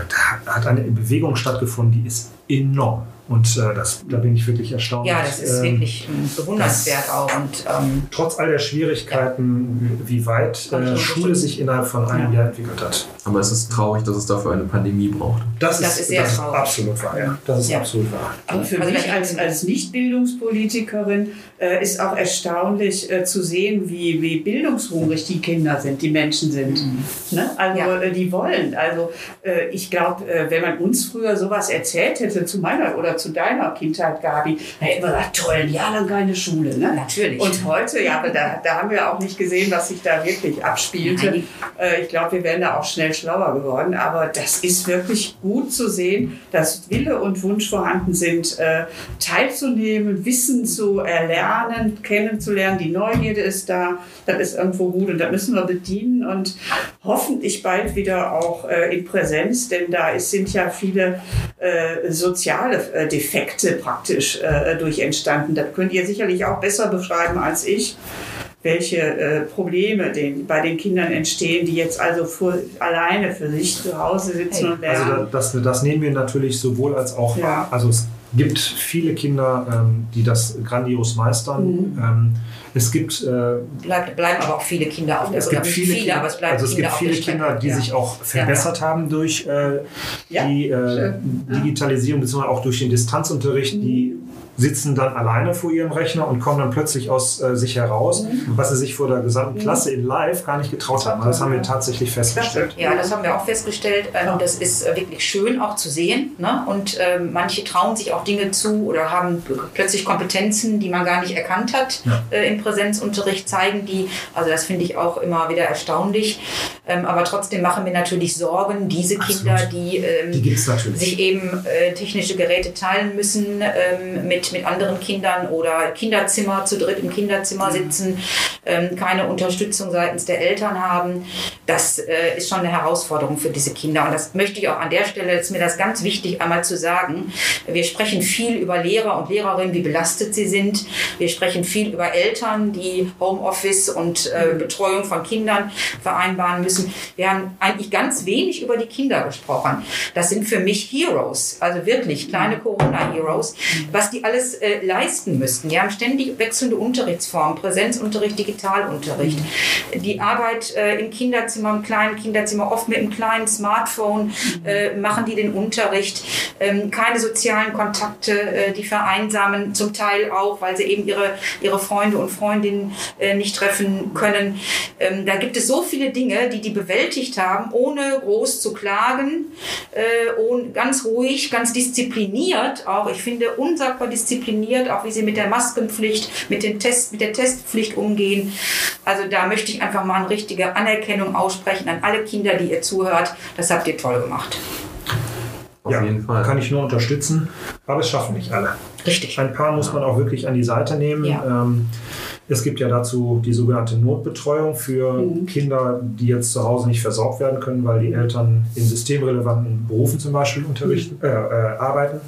da hat eine Bewegung stattgefunden, die ist enorm. Und äh, das, da bin ich wirklich erstaunt. Ja, das ist ähm, wirklich bewundernswert auch. Und, ähm, trotz all der Schwierigkeiten, ja. wie weit äh, Schule sich innerhalb von einem ja. Jahr entwickelt hat. Aber es ist traurig, dass es dafür eine Pandemie braucht. Das, das ist, ist, sehr das traurig. absolut wahr. Ja. Das ist ja. absolut wahr. Aber für also mich als, als Nicht-Bildungspolitikerin äh, ist auch erstaunlich äh, zu sehen, wie, wie bildungshungrig die Kinder sind, die Menschen sind. Mhm. Ne? Also äh, die wollen. Also äh, ich glaube, wenn man uns früher sowas erzählt hätte zu meiner oder zu deiner Kindheit, Gabi, hätten wir gesagt, toll, ein Jahr lang keine Schule. Ne? Natürlich. Und heute, ja, aber da, da haben wir auch nicht gesehen, was sich da wirklich abspielte. Äh, ich glaube, wir wären da auch schnell schlauer geworden. Aber das ist wirklich gut zu sehen, dass Wille und Wunsch vorhanden sind, äh, teilzunehmen, Wissen zu erlernen, kennenzulernen. Die Neugierde ist da, das ist irgendwo gut und da müssen wir bedienen und hoffentlich bald wieder auch äh, in Präsenz, denn da ist, sind ja viele äh, soziale äh, Defekte praktisch äh, durch entstanden. Das könnt ihr sicherlich auch besser beschreiben als ich welche äh, Probleme den, bei den Kindern entstehen, die jetzt also für, alleine für sich zu Hause sitzen hey. und lernen. Also das, das nehmen wir natürlich sowohl als auch, ja. also es gibt viele Kinder, ähm, die das grandios meistern. Mhm. Ähm, es gibt äh, Bleib, bleiben aber auch viele Kinder auf der es gibt viele, viele, aber es bleiben also es Kinder gibt viele Kinder, die ja. sich auch verbessert ja. haben durch äh, die äh, Digitalisierung bzw. auch durch den Distanzunterricht, mhm. die sitzen dann alleine vor ihrem Rechner und kommen dann plötzlich aus äh, sich heraus, mhm. was sie sich vor der gesamten mhm. Klasse in Live gar nicht getraut haben. Das haben wir tatsächlich festgestellt. Ja, das haben wir auch festgestellt. Ähm, das ist äh, wirklich schön auch zu sehen. Ne? Und ähm, manche trauen sich auch Dinge zu oder haben plötzlich Kompetenzen, die man gar nicht erkannt hat ja. äh, im Präsenzunterricht, zeigen die. Also das finde ich auch immer wieder erstaunlich. Ähm, aber trotzdem machen wir natürlich Sorgen, diese Kinder, Absolut. die, ähm, die sich eben äh, technische Geräte teilen müssen ähm, mit mit, anderen Kindern oder Kinderzimmer zu dritt im Kinderzimmer mhm. sitzen, ähm, keine Unterstützung seitens der Eltern haben. Das äh, ist schon eine Herausforderung für diese Kinder. Und das möchte ich auch an der Stelle, ist mir das ganz wichtig, einmal zu sagen. Wir sprechen viel über Lehrer und Lehrerinnen, wie belastet sie sind. Wir sprechen viel über Eltern, die Homeoffice und äh, mhm. Betreuung von Kindern vereinbaren müssen. Wir haben eigentlich ganz wenig über die Kinder gesprochen. Das sind für mich Heroes, also wirklich kleine mhm. Corona-Heroes, was die alles äh, leisten müssten. Wir haben ständig wechselnde Unterrichtsformen, Präsenzunterricht, Digitalunterricht. Die Arbeit äh, im Kinderzimmer, im kleinen Kinderzimmer, oft mit einem kleinen Smartphone äh, machen die den Unterricht. Ähm, keine sozialen Kontakte, äh, die vereinsamen zum Teil auch, weil sie eben ihre, ihre Freunde und Freundinnen äh, nicht treffen können. Ähm, da gibt es so viele Dinge, die die bewältigt haben, ohne groß zu klagen, äh, ohne, ganz ruhig, ganz diszipliniert auch. Ich finde unsagbar diszipliniert, auch wie sie mit der Maskenpflicht, mit, den Test, mit der Testpflicht umgehen. Also da möchte ich einfach mal eine richtige Anerkennung aussprechen an alle Kinder, die ihr zuhört. Das habt ihr toll gemacht. Auf ja, jeden Fall. Kann ich nur unterstützen, aber es schaffen nicht alle. Richtig. Ein paar muss man auch wirklich an die Seite nehmen. Ja. Ähm, es gibt ja dazu die sogenannte Notbetreuung für mhm. Kinder, die jetzt zu Hause nicht versorgt werden können, weil die Eltern in systemrelevanten Berufen zum Beispiel unterrichten, mhm. äh, äh, arbeiten.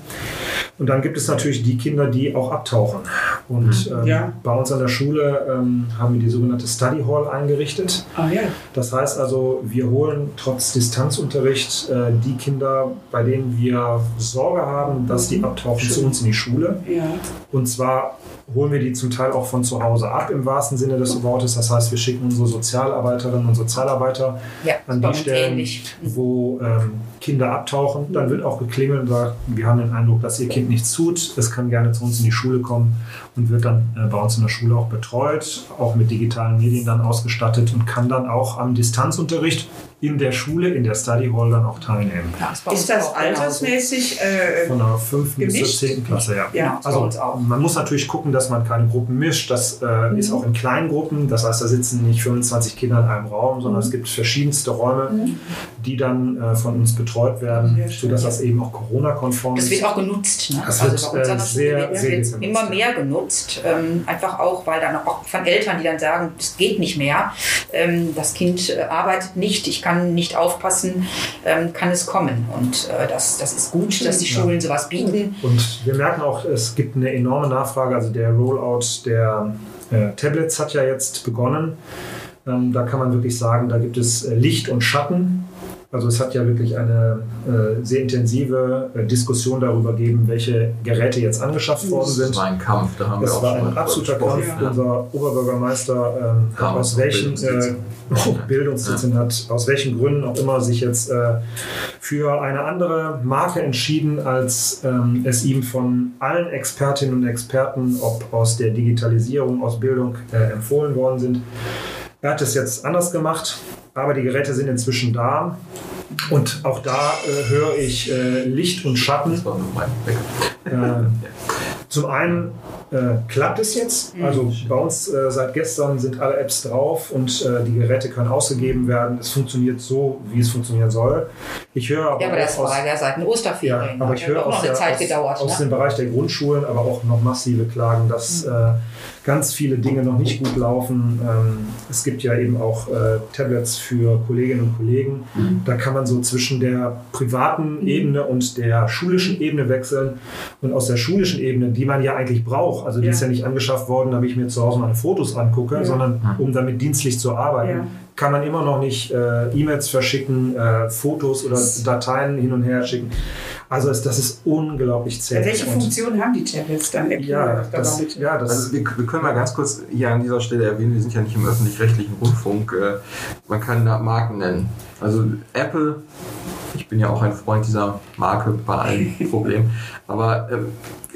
Und dann gibt es natürlich die Kinder, die auch abtauchen. Und mhm. ähm, ja. bei uns an der Schule ähm, haben wir die sogenannte Study Hall eingerichtet. Ah, ja. Das heißt also, wir holen trotz Distanzunterricht äh, die Kinder, bei denen wir Sorge haben, dass die abtauchen, Schön. zu uns in die Schule. Ja. Und zwar holen wir die zum Teil auch von zu Hause ab, im wahrsten Sinne des Wortes. Das heißt, wir schicken unsere Sozialarbeiterinnen und Sozialarbeiter ja, an die Stellen, ähnlich. wo ähm, Kinder abtauchen. Dann wird auch geklingelt und sagt, wir haben den Eindruck, dass ihr Kind nichts tut. Es kann gerne zu uns in die Schule kommen und wird dann äh, bei uns in der Schule auch betreut, auch mit digitalen Medien dann ausgestattet und kann dann auch am Distanzunterricht in der Schule, in der Study Hall dann auch teilnehmen. Ja, ist, ist das altersmäßig? Äh, Von der 5. bis zur 10. Klasse, ja. ja also man muss natürlich gucken, dass man keine Gruppen mischt. Das äh, mhm. ist auch in kleinen Gruppen. Das heißt, da sitzen nicht 25 Kinder in einem Raum, sondern mhm. es gibt verschiedenste Räume, mhm. die dann äh, von uns betreut werden, sodass das eben auch Corona-konform ist. Das wird auch genutzt. Ne? Das also wird äh, sehr, sehr wird immer mehr genutzt. Ähm, einfach auch, weil dann auch von Eltern, die dann sagen, es geht nicht mehr. Ähm, das Kind äh, arbeitet nicht. Ich kann kann nicht aufpassen, ähm, kann es kommen. Und äh, das, das ist gut, dass die Schulen ja. sowas bieten. Und wir merken auch, es gibt eine enorme Nachfrage. Also der Rollout der äh, Tablets hat ja jetzt begonnen. Ähm, da kann man wirklich sagen, da gibt es äh, Licht und Schatten. Also es hat ja wirklich eine äh, sehr intensive äh, Diskussion darüber gegeben, welche Geräte jetzt angeschafft worden sind. Das war ein Kampf, da haben das wir auch war ein absoluter Kampf. Ja. Unser Oberbürgermeister ähm, ja, aus welchen äh, Bildungssitzen *laughs* ja. hat, aus welchen Gründen auch immer sich jetzt äh, für eine andere Marke entschieden, als ähm, es ihm von allen Expertinnen und Experten, ob aus der Digitalisierung, aus Bildung äh, empfohlen worden sind. Er hat es jetzt anders gemacht aber die Geräte sind inzwischen da. Und auch da äh, höre ich äh, Licht und Schatten. Äh, zum einen klappt es jetzt. Mhm. Also bei uns äh, seit gestern sind alle Apps drauf und äh, die Geräte können ausgegeben werden. Es funktioniert so, wie es funktionieren soll. Ich höre aber, ja, aber das aus, war ja seit den Osterferien. Ja, aber ich höre aus, der, aus, gedauert, aus ne? dem Bereich der Grundschulen aber auch noch massive Klagen, dass mhm ganz viele Dinge noch nicht gut laufen. Ähm, es gibt ja eben auch äh, Tablets für Kolleginnen und Kollegen. Mhm. Da kann man so zwischen der privaten mhm. Ebene und der schulischen Ebene wechseln. Und aus der schulischen Ebene, die man ja eigentlich braucht, also die ja. ist ja nicht angeschafft worden, damit ich mir zu Hause meine Fotos angucke, ja. sondern um damit dienstlich zu arbeiten. Ja kann man immer noch nicht äh, E-Mails verschicken, äh, Fotos oder Dateien hin und her schicken. Also es, das ist unglaublich zäh. Welche Funktion haben die Tablets dann? Ja, das, ja das also wir, wir, können mal ganz kurz hier an dieser Stelle erwähnen, wir sind ja nicht im öffentlich-rechtlichen Rundfunk. Äh, man kann da Marken nennen. Also Apple, ich bin ja auch ein Freund dieser Marke bei allen *laughs* Problemen, aber ähm,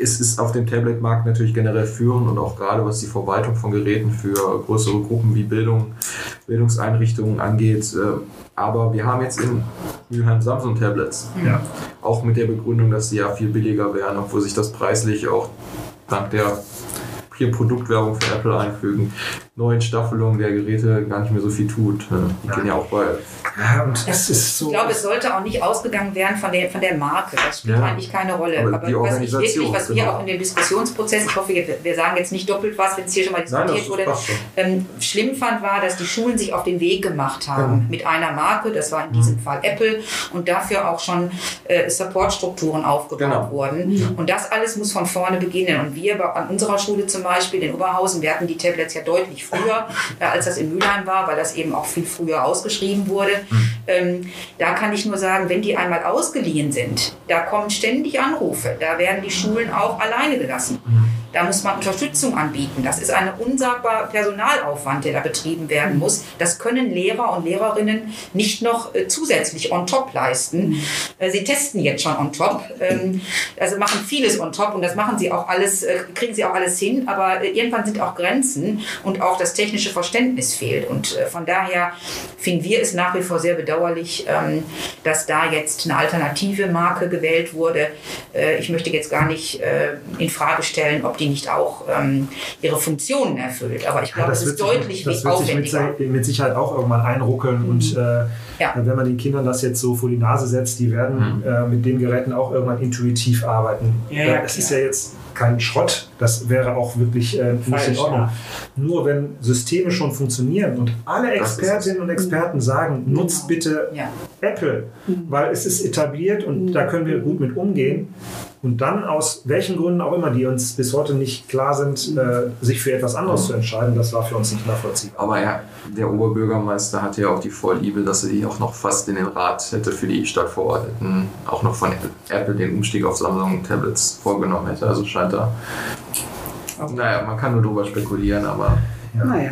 es ist auf dem Tablet-Markt natürlich generell führend und auch gerade was die Verwaltung von Geräten für größere Gruppen wie Bildung, Bildungseinrichtungen angeht. Äh, aber wir haben jetzt in Mülheim Samsung-Tablets. Ja. Auch mit der Begründung, dass sie ja viel billiger wären, obwohl sich das preislich auch dank der hier Produktwerbung für Apple einfügen, neuen Staffelungen der Geräte gar nicht mehr so viel tut. Die gehen ja auch bei. Ja, und das ist so ich glaube, es sollte auch nicht ausgegangen werden von der, von der Marke. Das spielt ja. eigentlich keine Rolle. Aber, Aber was ich wirklich, was genau. wir auch in dem Diskussionsprozess, ich hoffe, wir sagen jetzt nicht doppelt was, wenn es hier schon mal diskutiert wurde, ähm, schlimm fand, war, dass die Schulen sich auf den Weg gemacht haben ja. mit einer Marke, das war in diesem mhm. Fall Apple, und dafür auch schon äh, Supportstrukturen aufgebaut genau. wurden. Und das alles muss von vorne beginnen. Und wir an unserer Schule zum Beispiel in Oberhausen, wir hatten die Tablets ja deutlich früher, äh, als das in Mülheim war, weil das eben auch viel früher ausgeschrieben wurde. Mhm. Ähm, da kann ich nur sagen, wenn die einmal ausgeliehen sind, da kommen ständig Anrufe. Da werden die Schulen auch alleine gelassen. Mhm. Da muss man Unterstützung anbieten. Das ist ein unsagbar Personalaufwand, der da betrieben werden muss. Das können Lehrer und Lehrerinnen nicht noch äh, zusätzlich on top leisten. Äh, sie testen jetzt schon on top. Ähm, also machen vieles on top und das machen sie auch alles, äh, kriegen sie auch alles hin. Aber irgendwann sind auch Grenzen und auch das technische Verständnis fehlt. Und von daher finden wir es nach wie vor sehr bedauerlich, ähm, dass da jetzt eine alternative Marke gewählt wurde. Ich möchte jetzt gar nicht in Frage stellen, ob die die nicht auch ähm, ihre Funktionen erfüllt. Aber ich glaube, ja, es ist deutlich sich, das aufwendiger. Sich mit, mit, Sicherheit auch irgendwann einruckeln mhm. und äh, ja. wenn man den Kindern das jetzt so vor die Nase setzt, die werden mhm. äh, mit den Geräten auch irgendwann intuitiv arbeiten. Ja, ja, es ist ja jetzt kein Schrott, das wäre auch wirklich äh, nicht Falsch, in Ordnung. Nur wenn Systeme schon funktionieren und alle Expertinnen und Experten sagen, genau. nutzt bitte Apple, mhm. weil es ist etabliert und mhm. da können wir gut mit umgehen, und dann aus welchen Gründen auch immer, die uns bis heute nicht klar sind, äh, sich für etwas anderes zu entscheiden, das war für uns nicht nachvollziehbar. Aber ja, der Oberbürgermeister hatte ja auch die Vorliebe, dass er sich auch noch fast in den Rat hätte für die Stadtverordneten auch noch von Apple den Umstieg auf Samsung Tablets vorgenommen hätte. Also scheint er. Naja, man kann nur drüber spekulieren, aber. Ja. Naja.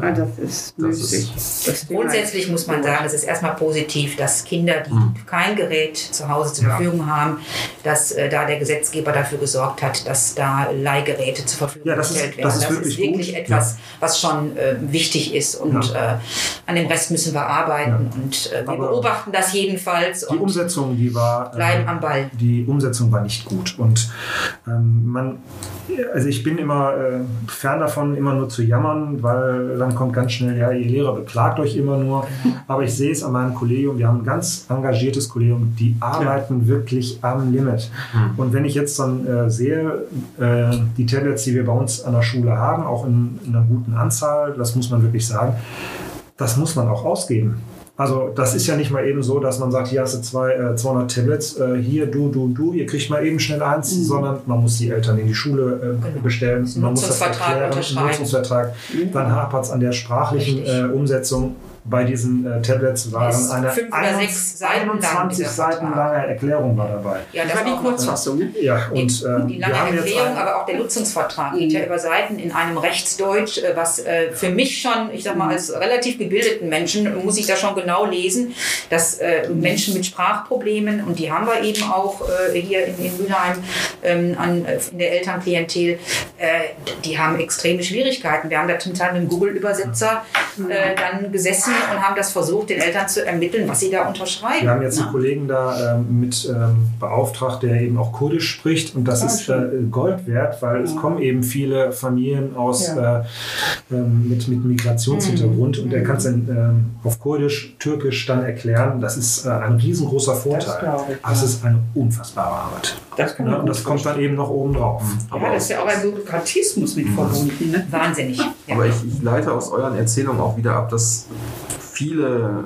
Ah, das ist müßig. Grundsätzlich muss man sagen, es ist erstmal positiv, dass Kinder, die mhm. kein Gerät zu Hause zur Verfügung ja. haben, dass äh, da der Gesetzgeber dafür gesorgt hat, dass da Leihgeräte zur Verfügung ja, gestellt werden. Das ist, das wirklich, ist wirklich etwas, ja. was schon äh, wichtig ist und äh, an dem Rest müssen wir arbeiten und äh, wir Aber beobachten das jedenfalls. Die Umsetzung, die war bleiben am Ball. Die Umsetzung war nicht gut und ähm, man, also ich bin immer äh, fern davon, immer nur zu jammern, weil dann kommt ganz schnell, ja, ihr Lehrer beklagt euch immer nur. Aber ich sehe es an meinem Kollegium, wir haben ein ganz engagiertes Kollegium, die arbeiten ja. wirklich am Limit. Mhm. Und wenn ich jetzt dann äh, sehe, äh, die Tablets, die wir bei uns an der Schule haben, auch in, in einer guten Anzahl, das muss man wirklich sagen, das muss man auch ausgeben. Also das ist ja nicht mal eben so, dass man sagt, hier hast du zwei, äh, 200 Tablets, äh, hier du, du, du, ihr kriegt mal eben schnell eins, mhm. sondern man muss die Eltern in die Schule äh, genau. bestellen, man muss das erklären, Nutzungsvertrag. Mhm. Dann hapert es an der sprachlichen äh, Umsetzung bei diesen äh, Tablets waren eine fünf oder sechs Seiten 21 lang Seiten lange Erklärung war dabei. Ja, das, war die Kurzfassung. Ne? Ja, und äh, die lange Erklärung, aber auch der Nutzungsvertrag geht ja über Seiten in einem Rechtsdeutsch, äh, was äh, für mich schon, ich sag mal, als relativ gebildeten Menschen muss ich da schon genau lesen, dass äh, Menschen mit Sprachproblemen und die haben wir eben auch äh, hier in, in Mülheim ähm, an, in der Elternklientel, die haben extreme Schwierigkeiten. Wir haben da zum Teil mit dem Google-Übersetzer dann gesessen und haben das versucht, den Eltern zu ermitteln, was sie da unterschreiben. Wir haben jetzt einen Kollegen da ähm, mit ähm, beauftragt, der eben auch Kurdisch spricht und das ja, ist äh, Gold wert, weil ja. es kommen eben viele Familien aus ja. äh, ähm, mit, mit Migrationshintergrund mhm. und er kann es dann ähm, auf Kurdisch, Türkisch dann erklären. Das ist äh, ein riesengroßer Vorteil. Das ich, Aber es ist eine unfassbare Arbeit. Das, kann und das kommt dann eben noch oben drauf. Mhm. Ja, das ist ja auch ein Bürokratismus mit mhm. verbunden. Ne? Wahnsinnig. Aber ich, ich leite aus euren Erzählungen auch wieder ab, dass viele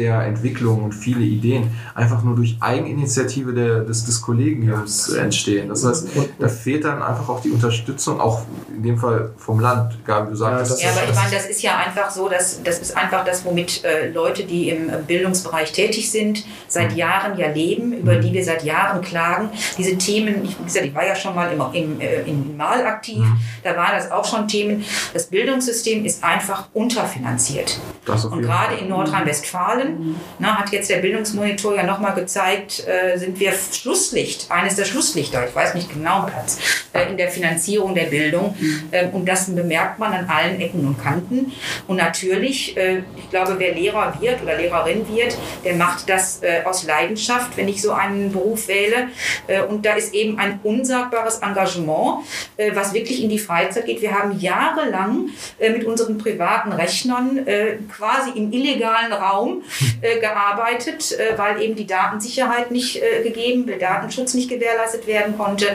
der Entwicklung und viele Ideen einfach nur durch Eigeninitiative der, des, des Kollegiums entstehen. Das heißt, da fehlt dann einfach auch die Unterstützung, auch in dem Fall vom Land, Gabi, du sagst. Ja, ja aber ich meine, das ist ja einfach so, dass das ist einfach das, womit äh, Leute, die im Bildungsbereich tätig sind, seit mhm. Jahren ja leben, über mhm. die wir seit Jahren klagen. Diese Themen, ich, wie gesagt, ich war ja schon mal im, im, äh, im Mal aktiv, mhm. da waren das auch schon Themen. Das Bildungssystem ist einfach unterfinanziert. Und gerade in Nordrhein-Westfalen Zahlen. Na, hat jetzt der Bildungsmonitor ja nochmal gezeigt, äh, sind wir Schlusslicht, eines der Schlusslichter, ich weiß nicht genau Platz, äh, in der Finanzierung der Bildung. Ähm, und das bemerkt man an allen Ecken und Kanten. Und natürlich, äh, ich glaube, wer Lehrer wird oder Lehrerin wird, der macht das äh, aus Leidenschaft, wenn ich so einen Beruf wähle. Äh, und da ist eben ein unsagbares Engagement, äh, was wirklich in die Freizeit geht. Wir haben jahrelang mit unseren privaten Rechnern quasi im illegalen Raum äh, gearbeitet, äh, weil eben die Datensicherheit nicht äh, gegeben, der Datenschutz nicht gewährleistet werden konnte.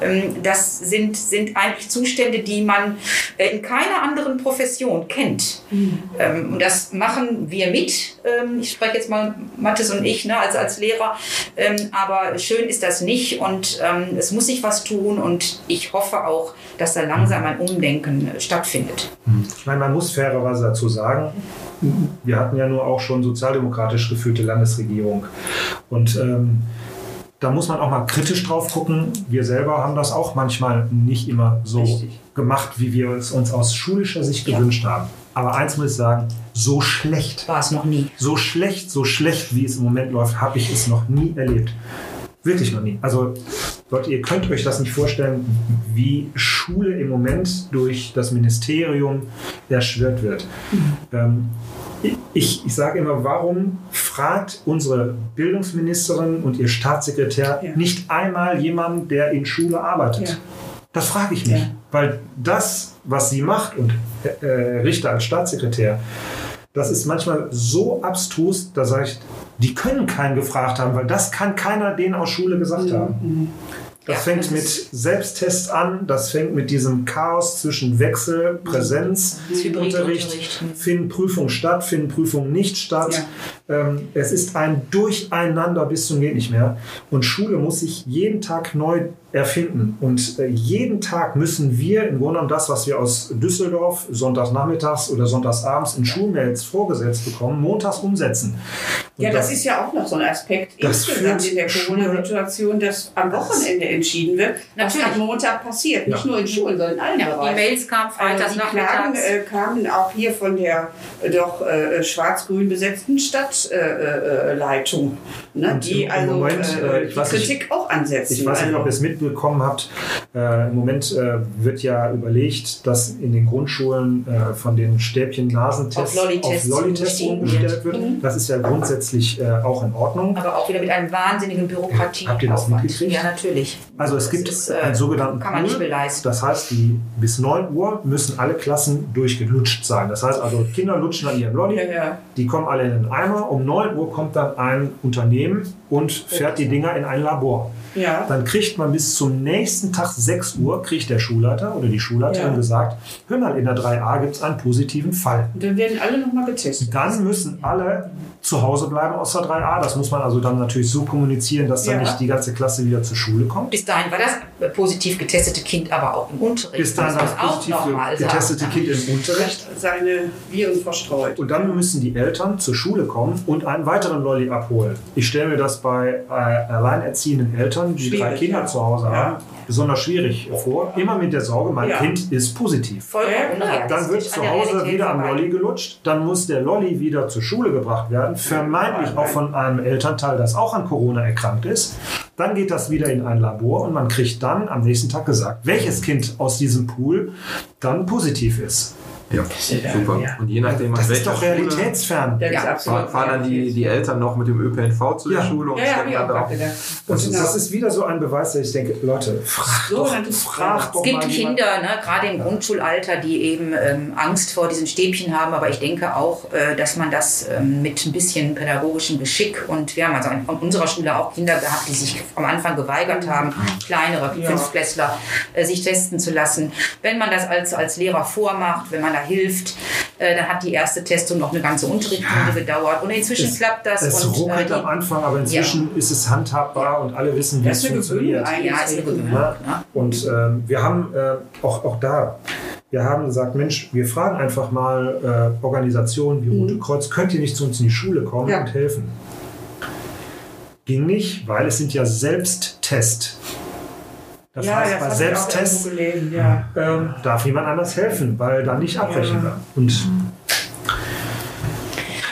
Ähm, das sind, sind eigentlich Zustände, die man äh, in keiner anderen Profession kennt. Mhm. Ähm, und das machen wir mit. Ähm, ich spreche jetzt mal Mathis und ich ne, als, als Lehrer. Ähm, aber schön ist das nicht und ähm, es muss sich was tun und ich hoffe auch, dass da langsam ein Umdenken äh, stattfindet. Ich meine, man muss fairerweise dazu sagen, wir hatten ja nur auch schon sozialdemokratisch geführte Landesregierung. Und ähm, da muss man auch mal kritisch drauf gucken. Wir selber haben das auch manchmal nicht immer so Richtig. gemacht, wie wir es uns aus schulischer Sicht ja. gewünscht haben. Aber eins muss ich sagen, so schlecht war es noch nie. So schlecht, so schlecht, wie es im Moment läuft, habe ich es noch nie erlebt. Wirklich noch nie. Also Leute, ihr könnt euch das nicht vorstellen, wie Schule im Moment durch das Ministerium erschwert wird. Ähm, ich, ich sage immer, warum fragt unsere Bildungsministerin und ihr Staatssekretär ja. nicht einmal jemanden, der in Schule arbeitet? Ja. Das frage ich mich, ja. weil das, was sie macht und äh, Richter als Staatssekretär, das ist manchmal so abstrus, da sage ich, die können keinen gefragt haben, weil das kann keiner denen aus Schule gesagt mhm. haben. Mhm. Das ja, fängt das mit Selbsttests an, das fängt mit diesem Chaos zwischen Wechsel, Präsenz, Unterricht, finden Prüfungen statt, finden Prüfungen nicht statt. Ja. Ähm, es ist ein Durcheinander bis zum geht nicht mehr. Und Schule muss sich jeden Tag neu erfinden. Und äh, jeden Tag müssen wir im Grunde genommen das, was wir aus Düsseldorf sonntagsnachmittags oder sonntagsabends in Schulmails vorgesetzt bekommen, montags umsetzen. Und ja, das, das, ist ja auch noch so ein Aspekt insgesamt in der Corona-Situation, dass am Wochenende entschieden wird, Natürlich. was am Montag passiert. Ja. Nicht nur in Schulen, sondern in allen ja, Bereichen. Die Mails kamen freitags also Die Klagen äh, kamen auch hier von der äh, doch äh, schwarz-grün besetzten Stadtleitung, äh, äh, ne? die also Moment, äh, die Kritik nicht, auch ansetzen. Ich weiß nicht, ob ihr es mitbekommen habt. Im Moment wird ja überlegt, dass in den Grundschulen von den Stäbchen-Nasentests auf Lolli-Tests umgestellt wird. Mhm. Das ist ja grundsätzlich auch in Ordnung. Aber auch wieder mit einem wahnsinnigen Bürokratie. Habt ihr das mitgekriegt? Ja, natürlich. Also es gibt ist, äh, einen sogenannten kann man nicht beleisten. Das heißt, die, bis 9 Uhr müssen alle Klassen durchgelutscht sein. Das heißt also, Kinder lutschen an ihrem Lolli, ja, ja. die kommen alle in den Eimer. Um 9 Uhr kommt dann ein Unternehmen und fährt die Dinger in ein Labor. Ja. Dann kriegt man bis zum nächsten Tag 6 Uhr, kriegt der Schulleiter oder die Schulleiterin gesagt, hör mal, in der 3a gibt es einen positiven Fall. Und dann werden alle nochmal getestet. Dann müssen alle zu Hause bleiben aus der 3a. Das muss man also dann natürlich so kommunizieren, dass dann nicht die ganze Klasse wieder zur Schule kommt. Bis dahin war das positiv getestete Kind aber auch im Unterricht. Bis dahin das positiv getestete sagen. Kind im Unterricht. Seine Viren verstreut. Und dann müssen die Eltern zur Schule kommen und einen weiteren Lolli abholen. Ich stelle mir das bei äh, alleinerziehenden Eltern, die schwierig, drei Kinder ja. zu Hause ja. haben, besonders schwierig vor. Immer mit der Sorge, mein ja. Kind ist positiv. Vollkommen Dann wird zu Hause wieder am Lolli gelutscht. Dann muss der Lolli wieder zur Schule gebracht werden. Vermeintlich auch von einem Elternteil, das auch an Corona erkrankt ist. Dann geht das wieder in ein Labor und man kriegt dann am nächsten Tag gesagt, welches Kind aus diesem Pool dann positiv ist. Ja, super. Ja. Und je nachdem, das ist doch realitätsfern. Schule, ja, fahren dann die, die Eltern noch mit dem ÖPNV zu der Schule und ja, stecken dann drauf. Und genau. das ist wieder so ein Beweis, dass ich denke, Leute, fragt so, doch, fragt Es gibt Kinder, ne, gerade im Grundschulalter, die eben ähm, Angst vor diesen Stäbchen haben, aber ich denke auch, äh, dass man das ähm, mit ein bisschen pädagogischem Geschick und wir haben also an unserer Schule auch Kinder gehabt, die sich am Anfang geweigert mhm. haben, kleinere ja. Fünftklässler, äh, sich testen zu lassen. Wenn man das als, als Lehrer vormacht, wenn man da hilft. Äh, dann hat die erste Testung noch eine ganze Unterrichtsstunde ja. gedauert. Und inzwischen es, klappt das. Es und, ruckelt äh, am Anfang, aber inzwischen ja. ist es handhabbar und alle wissen, wie es funktioniert. Ja, ist eine. Ja. Ne? Und ähm, wir haben äh, auch, auch da wir haben gesagt, Mensch, wir fragen einfach mal äh, Organisationen wie Rote mhm. Kreuz, könnt ihr nicht zu uns in die Schule kommen ja. und helfen? Ging nicht, weil es sind ja Selbsttest. Das ja, heißt, bei Selbsttest ja. ähm, darf jemand anders helfen, weil dann nicht abbrechen ja. Und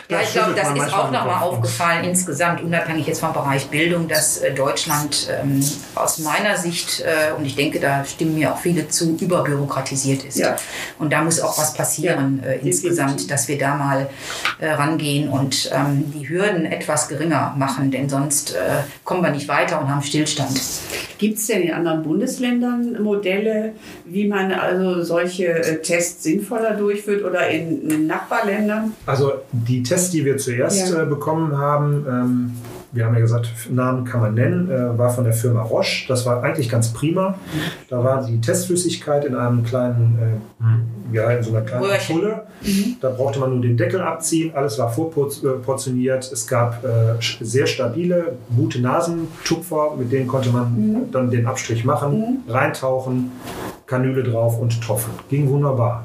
ja, ich glaube, das ist auch nochmal aufgefallen, insgesamt, unabhängig jetzt vom Bereich Bildung, dass äh, Deutschland ähm, aus meiner Sicht, äh, und ich denke, da stimmen mir auch viele zu, überbürokratisiert ist. Ja. Und da muss auch was passieren ja, äh, insgesamt, dass wir da mal äh, rangehen und ähm, die Hürden etwas geringer machen, denn sonst äh, kommen wir nicht weiter und haben Stillstand. Gibt es denn in anderen Bundesländern Modelle, wie man also solche äh, Tests sinnvoller durchführt oder in, in Nachbarländern? Also die Tests, die wir zuerst ja. äh, bekommen haben, ähm, wir haben ja gesagt, Namen kann man nennen, äh, war von der Firma Roche. Das war eigentlich ganz prima. Da war die Testflüssigkeit in einem kleinen, äh, mhm. ja, in so einer kleinen Pulle. Mhm. Da brauchte man nur den Deckel abziehen. Alles war vorportioniert. Es gab äh, sehr stabile, gute Nasentupfer, mit denen konnte man mhm. dann den Abstrich machen, mhm. reintauchen, Kanüle drauf und tropfen. Ging wunderbar.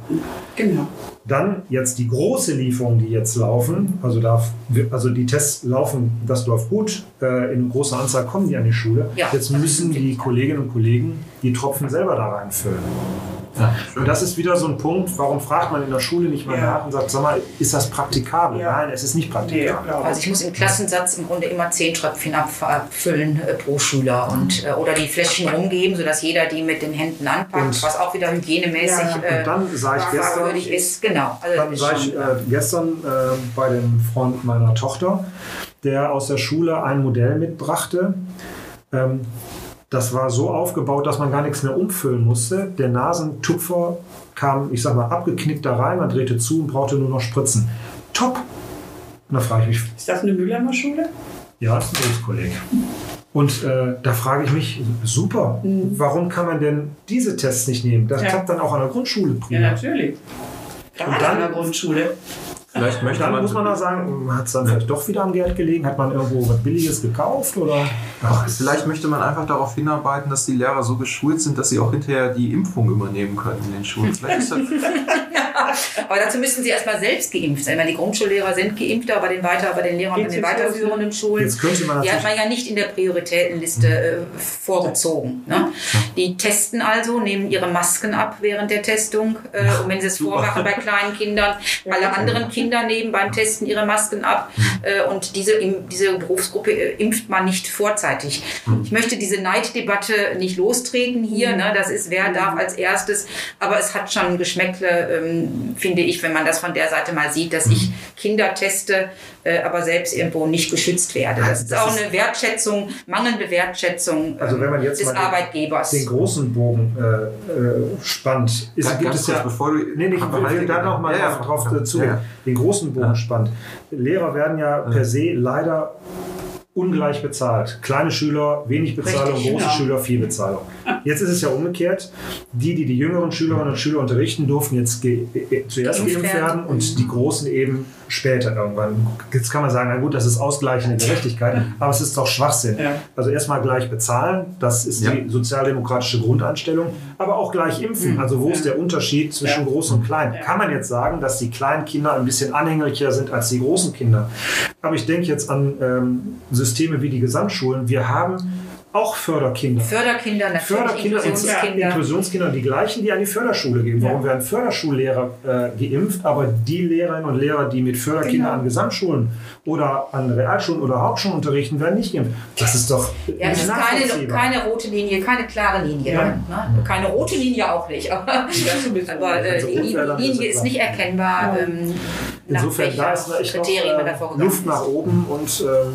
Genau. Dann jetzt die große Lieferung, die jetzt laufen. Also, da, also die Tests laufen, das läuft gut. Äh, in großer Anzahl kommen die an die Schule. Ja, jetzt müssen die Kolleginnen und Kollegen die Tropfen selber da reinfüllen. Ja, und das ist wieder so ein Punkt, warum fragt man in der Schule nicht mal ja. nach und sagt, sag mal, ist das praktikabel? Ja. Nein, es ist nicht praktikabel. also ich muss im Klassensatz im Grunde immer zehn Tröpfchen abfüllen äh, pro Schüler und, äh, oder die Fläschchen rumgeben, sodass jeder die mit den Händen anpackt, und was auch wieder hygienemäßig äh, und dann sah ich gestern, ist. Genau. Also dann sah ich äh, gestern äh, bei dem Freund meiner Tochter, der aus der Schule ein Modell mitbrachte. Ähm, das war so aufgebaut, dass man gar nichts mehr umfüllen musste. Der Nasentupfer kam, ich sag mal, abgeknickt da rein, man drehte zu und brauchte nur noch Spritzen. Top! Und da frage ich mich. Ist das eine Mülheimer Schule? Ja, das ist ein Berufskolleg. Und äh, da frage ich mich, super, mhm. warum kann man denn diese Tests nicht nehmen? Das ja. klappt dann auch an der Grundschule prima. Ja, natürlich. Gerade an der Grundschule. Vielleicht möchte dann man muss man da sagen, hat es dann vielleicht doch wieder am Geld gelegen? Hat man irgendwo was Billiges gekauft? Oder? Ach, vielleicht möchte man einfach darauf hinarbeiten, dass die Lehrer so geschult sind, dass sie auch hinterher die Impfung übernehmen können in den Schulen. Vielleicht ist das *laughs* aber dazu müssen sie erstmal selbst geimpft sein. Meine, die Grundschullehrer sind geimpft, aber bei den, weiter, bei den Lehrern in den weiterführenden Schulen, Jetzt könnte man die hat man ja nicht in der Prioritätenliste äh, vorgezogen. Ne? Die testen also, nehmen ihre Masken ab während der Testung. Äh, und wenn sie es vormachen bei kleinen Kindern, alle anderen Kinder nehmen beim Testen ihre Masken ab. Äh, und diese, diese Berufsgruppe äh, impft man nicht vorzeitig. Ich möchte diese Neiddebatte nicht lostreten hier. Ne? Das ist, wer darf als erstes. Aber es hat schon Geschmäckle. Ähm, finde ich, wenn man das von der Seite mal sieht, dass ich Kinder teste, äh, aber selbst irgendwo nicht geschützt werde. Das, ist auch eine Wertschätzung, mangelnde Wertschätzung also wenn man jetzt des mal Arbeitgebers. Den, großen Bogen äh, äh spannt, ist, gibt es ja. Bevor du, nee, nee, ich will da noch mal ja, drauf, drauf zu. Ja. Den großen Bogen spannt. Lehrer werden ja per se leider ungleich bezahlt. Kleine Schüler wenig Bezahlung, Richtig, große genau. Schüler viel Bezahlung. Jetzt ist es ja umgekehrt. Die, die die jüngeren Schülerinnen und Schüler unterrichten, durften jetzt ge äh, zuerst geimpft werden und die Großen eben später irgendwann. Jetzt kann man sagen, na gut, das ist ausgleichende Gerechtigkeit, aber es ist doch Schwachsinn. Ja. Also erstmal gleich bezahlen, das ist ja. die sozialdemokratische Grundeinstellung, aber auch gleich impfen. Also wo ist der Unterschied zwischen Groß und Klein? Kann man jetzt sagen, dass die kleinen Kinder ein bisschen anhänglicher sind als die großen Kinder? Aber ich denke jetzt an ähm, Systeme wie die Gesamtschulen. Wir haben auch Förderkinder. Förderkinder, natürlich. Förderkinder, Inklusionskinder. Inklusionskinder, die gleichen, die an die Förderschule gehen. Warum ja. werden Förderschullehrer äh, geimpft, aber die Lehrerinnen und Lehrer, die mit Förderkindern genau. an Gesamtschulen oder an Realschulen oder Hauptschulen unterrichten, werden nicht geimpft? Das ist doch. Ja, das ist keine, keine rote Linie, keine klare Linie. Ja. Ne? Keine rote Linie auch nicht. Aber, *laughs* aber äh, die Linie ist nicht erkennbar. Ähm, Insofern, da ist echt noch, äh, Luft nach oben und. Ähm,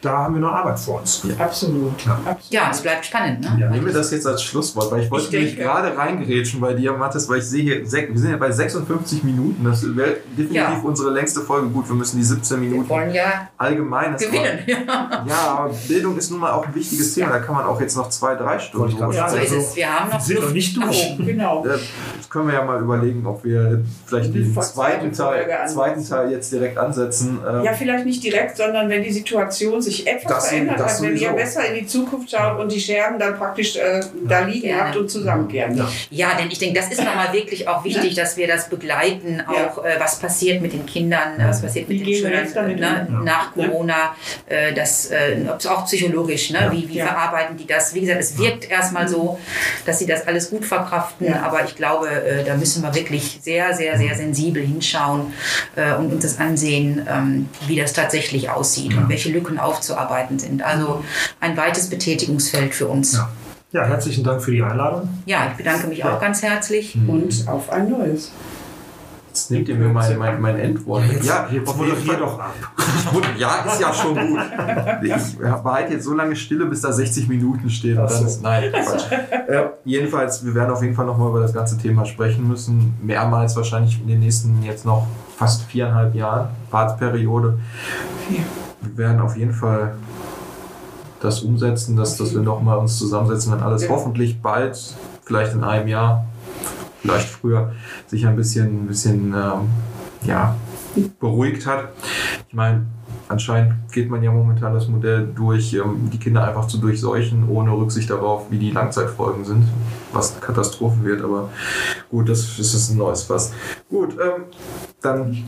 da haben wir noch Arbeit vor uns. Ja. Absolut. Ja. ja, es bleibt spannend. Ne? Ja. Nehmen wir das jetzt als Schlusswort, weil ich wollte mich gerade reingerätschen bei dir, Mathis, weil ich sehe hier, wir sind ja bei 56 Minuten. Das wäre definitiv ja. unsere längste Folge. Gut, wir müssen die 17 Minuten wir wollen ja allgemein. Gewinnen. War, ja, aber Bildung ist nun mal auch ein wichtiges Thema. Da kann man auch jetzt noch zwei, drei Stunden drüber Ja, so ist es. Wir haben noch sind noch nicht durch. Genau. Das können wir ja mal überlegen, ob wir vielleicht den zweiten Teil, zweiten Teil jetzt direkt ansetzen. Ähm, ja, vielleicht nicht direkt, sondern wenn die Situation sich etwas das, verändert hat, wenn ihr besser in die Zukunft schaut und die Scherben dann praktisch äh, da liegen ja. habt und zusammenkehren. Ja. ja, denn ich denke, das ist nochmal wirklich auch wichtig, dass wir das begleiten, auch äh, was passiert mit den Kindern, was passiert mit wie den Schülern ne, nach Corona, äh, das, äh, auch psychologisch, ne, wie, wie verarbeiten die das? Wie gesagt, es wirkt erstmal so, dass sie das alles gut verkraften, aber ich glaube, äh, da müssen wir wirklich sehr, sehr, sehr sensibel hinschauen äh, und uns das ansehen, ähm, wie das tatsächlich aussieht und welche Lücken aufzuarbeiten sind. Also ein weites Betätigungsfeld für uns. Ja. ja herzlichen Dank für die Einladung. Ja, ich bedanke mich ja. auch ganz herzlich. Und auf ein neues. Jetzt nehmt ihr mir mein, mein, mein Endwort. Ja, jetzt, ja, jetzt moderier doch ab. *laughs* ja, ist ja schon gut. Ich behalte jetzt so lange Stille, bis da 60 Minuten steht. Und dann ist, nein, Quatsch. *laughs* Äh, jedenfalls, wir werden auf jeden Fall nochmal über das ganze Thema sprechen müssen. Mehrmals wahrscheinlich in den nächsten jetzt noch fast viereinhalb Jahren Fahrtsperiode. Wir werden auf jeden Fall das umsetzen, dass, dass wir nochmal uns zusammensetzen, wenn alles ja. hoffentlich bald, vielleicht in einem Jahr, vielleicht früher, sich ein bisschen, ein bisschen ähm, ja, beruhigt hat. Ich meine, anscheinend geht man ja momentan das Modell durch, ähm, die Kinder einfach zu durchseuchen, ohne Rücksicht darauf, wie die Langzeitfolgen sind, was eine Katastrophe wird. Aber gut, das, das ist ein neues Fass. Gut, ähm, dann.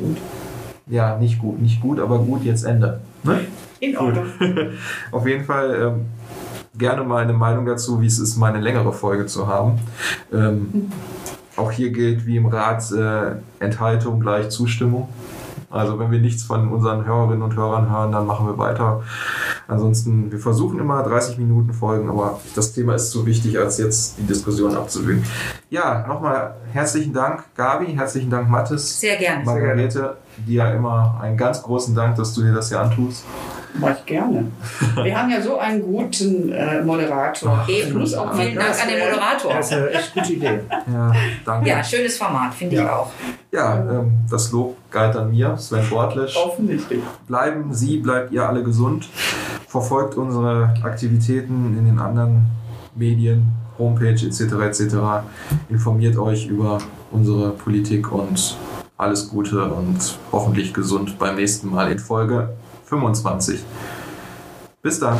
Ja, nicht gut, nicht gut, aber gut, jetzt Ende. Ne? In Ordnung. *laughs* Auf jeden Fall ähm, gerne mal eine Meinung dazu, wie es ist, mal eine längere Folge zu haben. Ähm, mhm. Auch hier gilt wie im Rat äh, Enthaltung gleich Zustimmung. Also wenn wir nichts von unseren Hörerinnen und Hörern hören, dann machen wir weiter. Ansonsten, wir versuchen immer 30 Minuten Folgen, aber das Thema ist zu wichtig, als jetzt die Diskussion abzuwürgen. Ja, nochmal herzlichen Dank, Gabi, herzlichen Dank, Mathis. Sehr gerne. Margarete, dir immer einen ganz großen Dank, dass du dir das hier antust. Mach ich gerne. *laughs* Wir haben ja so einen guten äh, Moderator. Eben. Plus auch Vielen Dank an den Moderator. Das ist eine echt gute Idee. Ja, danke. Ja, schönes Format, finde ja. ich auch. Ja, ähm, das Lob galt an mir, Sven Bortlisch. Offensichtlich. Bleiben Sie, bleibt ihr alle gesund. Verfolgt unsere Aktivitäten in den anderen Medien, Homepage etc. etc. Informiert euch über unsere Politik und alles Gute und hoffentlich gesund beim nächsten Mal in Folge 25. Bis dann.